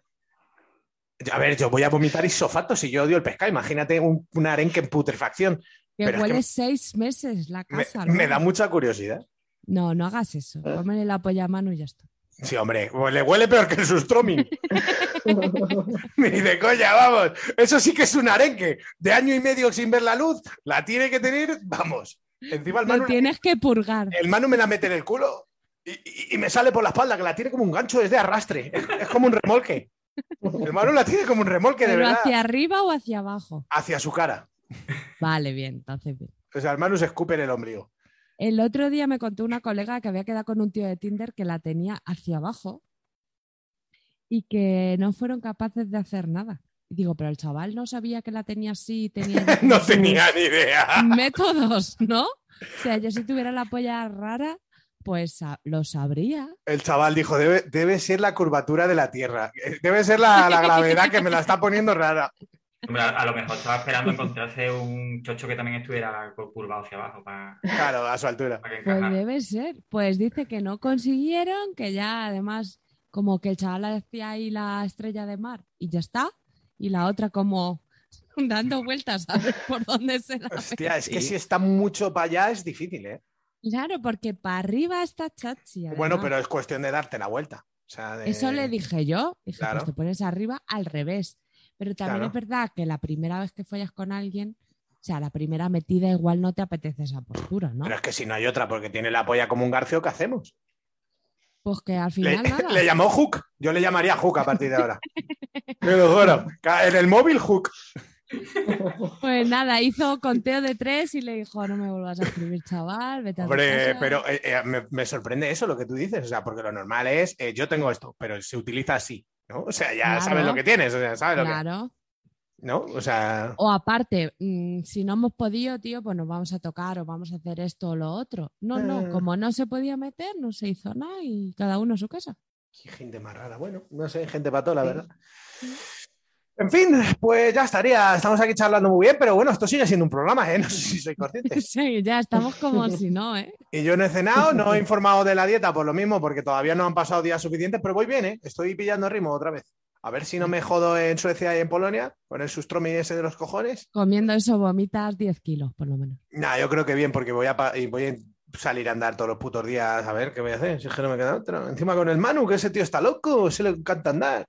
A ver, yo voy a vomitar isofato si yo odio el pescado. Imagínate un, un arenque en putrefacción. Que Pero es que huele seis meses la Me, casa. me ¿no? da mucha curiosidad. No, no hagas eso. Póngale la polla a mano y ya está. Sí, hombre, le huele peor que el sustromin. [LAUGHS] Me dice, coña, vamos, eso sí que es un arenque de año y medio sin ver la luz, la tiene que tener, vamos. Encima el Lo Manu, tienes que purgar. el Manu me la mete en el culo y, y- y me sale por la espalda, que la tiene como un gancho, es de arrastre, es, es como un remolque. El Manu la tiene como un remolque, de ¿Pero verdad, hacia arriba o hacia abajo? hacia su cara. Vale, bien, entonces bien. O sea, el Manu se escupe en el ombligo. El otro día me contó una colega que había quedado con un tío de Tinder que la tenía hacia abajo y que no fueron capaces de hacer nada. Y digo, pero el chaval no sabía que la tenía así, tenía [LAUGHS] No tenía ni idea. métodos, ¿no? O sea, yo si tuviera la polla rara, pues lo sabría. El chaval dijo, debe, debe ser la curvatura de la Tierra, eh, debe ser la, la gravedad que me la está poniendo rara. Hombre, a, a lo mejor estaba esperando encontrarse un chocho que también estuviera cu- curvado hacia abajo para, Claro, a su altura. para Pues debe ser. Pues dice que no consiguieron, que ya además como que el chaval hacía ahí la estrella de mar y ya está. Y la otra como [LAUGHS] dando vueltas a ver por dónde se la ve. Hostia, es que si está mucho para allá es difícil, ¿eh? Claro, porque para arriba está chachi. Bueno, pero es cuestión de darte la vuelta. O sea, de- Eso le dije yo. Dije, Claro. pues te pones arriba al revés. Pero también Claro. es verdad que la primera vez que follas con alguien, o sea, la primera metida igual no te apetece esa postura, ¿no? Pero es que si no hay otra, porque tiene la polla como un garcio, ¿qué hacemos? Pues que al Le, final [LAUGHS] nada. le llamó Hook. Yo le llamaría Hook a partir de ahora. [LAUGHS] Ca- En el móvil, Hook. Pues nada, hizo conteo de tres y le dijo, no me vuelvas a escribir, chaval, vete a tu Hombre, casa". pero eh, eh, me, me sorprende eso, lo que tú dices. O sea, porque lo normal es, eh, yo tengo esto, pero se utiliza así, ¿no? O sea, ya Claro. sabes lo que tienes, o sea, sabes lo que... Claro. ¿No? O sea... O aparte, mm, si no hemos podido, tío, pues nos vamos a tocar o vamos a hacer esto o lo otro. No, Eh. no, como no se podía meter, no se hizo nada y cada uno a su casa. Qué gente más rara. Bueno, no sé, gente para todo, la verdad. En fin, pues ya estaría. Estamos aquí charlando muy bien, pero bueno, esto sigue siendo un programa, ¿eh? No sé si soy consciente. [LAUGHS] Sí, ya estamos como si no, ¿eh? Y yo no he cenado, no he informado de la dieta por lo mismo, porque todavía no han pasado días suficientes, pero voy bien, ¿eh? Estoy pillando ritmo otra vez. A ver si no me jodo en Suecia y en Polonia con el sustromi ese de los cojones. Comiendo eso vomitas 10 kilos, por lo menos. Nah, yo creo que bien, porque a, voy a salir a andar todos los putos días a ver qué voy a hacer. Si es que no me queda otra. Encima con el Manu, que ese tío está loco, se le encanta andar.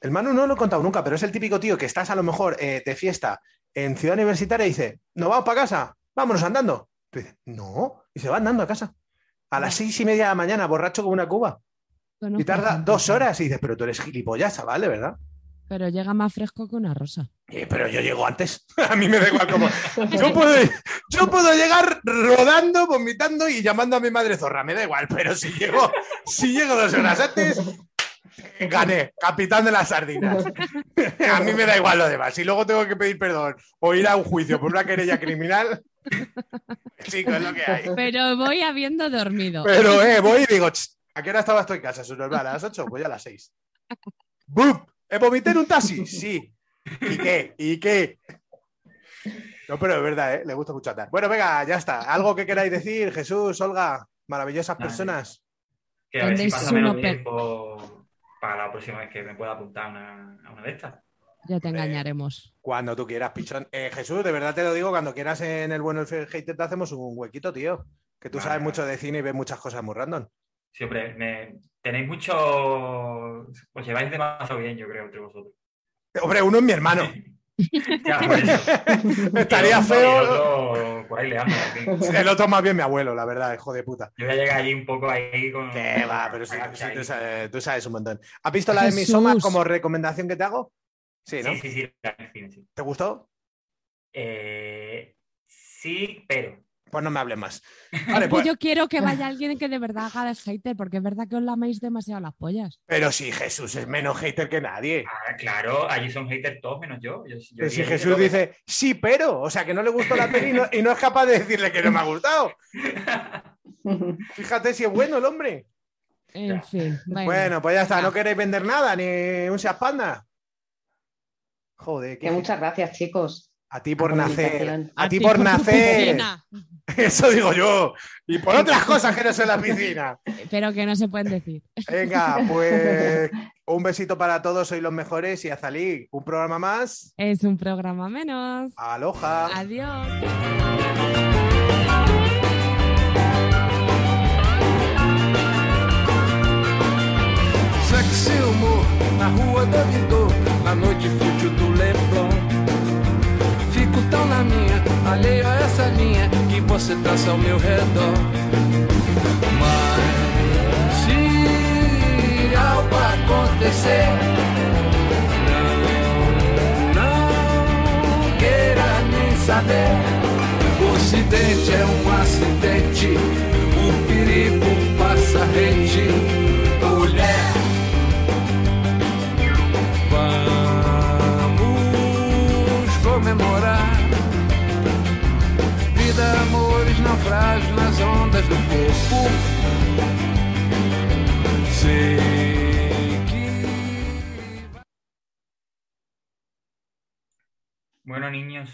El Manu no lo he contado nunca, pero es el típico tío que estás a lo mejor eh, de fiesta en Ciudad Universitaria y dice, ¿no vamos para casa? Vámonos andando. Tú dices, no, y se va andando a casa. A las seis y media de la mañana, borracho como una cuba. Y tarda gente dos así. horas y dices, pero tú eres gilipollas, chaval, de verdad. Pero llega más fresco que una rosa. Eh, pero yo llego antes. [LAUGHS] A mí me da igual como. [LAUGHS] Yo puedo, yo puedo llegar rodando, vomitando y llamando a mi madre zorra. Me da igual, pero si llego, si llego dos horas antes, gané. Capitán de las sardinas. [LAUGHS] A mí me da igual lo demás. Si luego tengo que pedir perdón o ir a un juicio por una querella criminal, [LAUGHS] chicos, es lo que hay. Pero voy habiendo dormido. Pero, eh, voy y digo, "Ch, ¿a qué hora estaba esto en casa? Su normal, a las 8, pues ya a las 6. ¡Bum! ¿He vomité en un taxi? Sí. ¿Y qué? ¿Y qué? No, pero es verdad, ¿eh? Le gusta mucho andar. Bueno, venga, ya está. ¿Algo que queráis decir, Jesús, Olga? Maravillosas personas. Que a ver si ¿Dónde pasa es menos tiempo para la próxima vez que me pueda apuntar a una, a una de estas. Ya te engañaremos. Cuando tú quieras, pichón. Eh, Jesús, de verdad te lo digo, cuando quieras en el bueno el hater te hacemos un huequito, tío. Que tú Vale, sabes vale. mucho de cine y ves muchas cosas muy random. Siempre me, tenéis mucho. Os lleváis demasiado bien, yo creo, entre vosotros. Hombre, uno es mi hermano. [LAUGHS] Ya. [LAUGHS] Estaría feo. otro, por ahí le ando. El otro más bien mi abuelo, la verdad, hijo de puta. Yo voy a llegar allí un poco ahí con. Que va, pero sí, con- sí, tú, sabes, tú sabes un montón. ¿Has visto la de. Midsommar como recomendación que te hago? Sí, ¿no? Sí, sí, sí, la sí. ¿Te gustó? Eh, sí, pero. Pues no me hables más. [LAUGHS] Vale, Pues yo quiero que vaya alguien que de verdad haga de hater, porque es verdad que os laméis demasiado las pollas. Pero si Jesús es menos hater que nadie. Ah, claro, allí son haters todos menos yo. yo, yo Pero si Jesús que- dice, sí, pero, o sea, que no le gustó la peli y no, y no es capaz de decirle que no me ha gustado. [LAUGHS] Fíjate si es bueno el hombre. En fin. Bueno, Bueno, pues ya está, no queréis vender nada, ni un Seat Panda. Joder, Que muchas gracias, chicos. A ti por nacer. A, A ti por nacer. [LAUGHS] Eso digo yo. Y por otras cosas que no son la piscina. Pero que no se pueden decir. Venga, pues [LAUGHS] un besito para todos, sois los mejores y Azalí, un programa más. Es un programa menos. Aloha. Adiós. Sexy humor na rua da Vidor, na noite fútil do Leblon. Fico tão na minha, alheio a essa linha que você traça ao meu redor. Mas se algo acontecer, não, não queira nem saber. O acidente é um acidente, o perigo passa rente. Mulher, vamos comemorar. Amores, naufrágios nas ondas do corpo. Sei que Bueno, niños,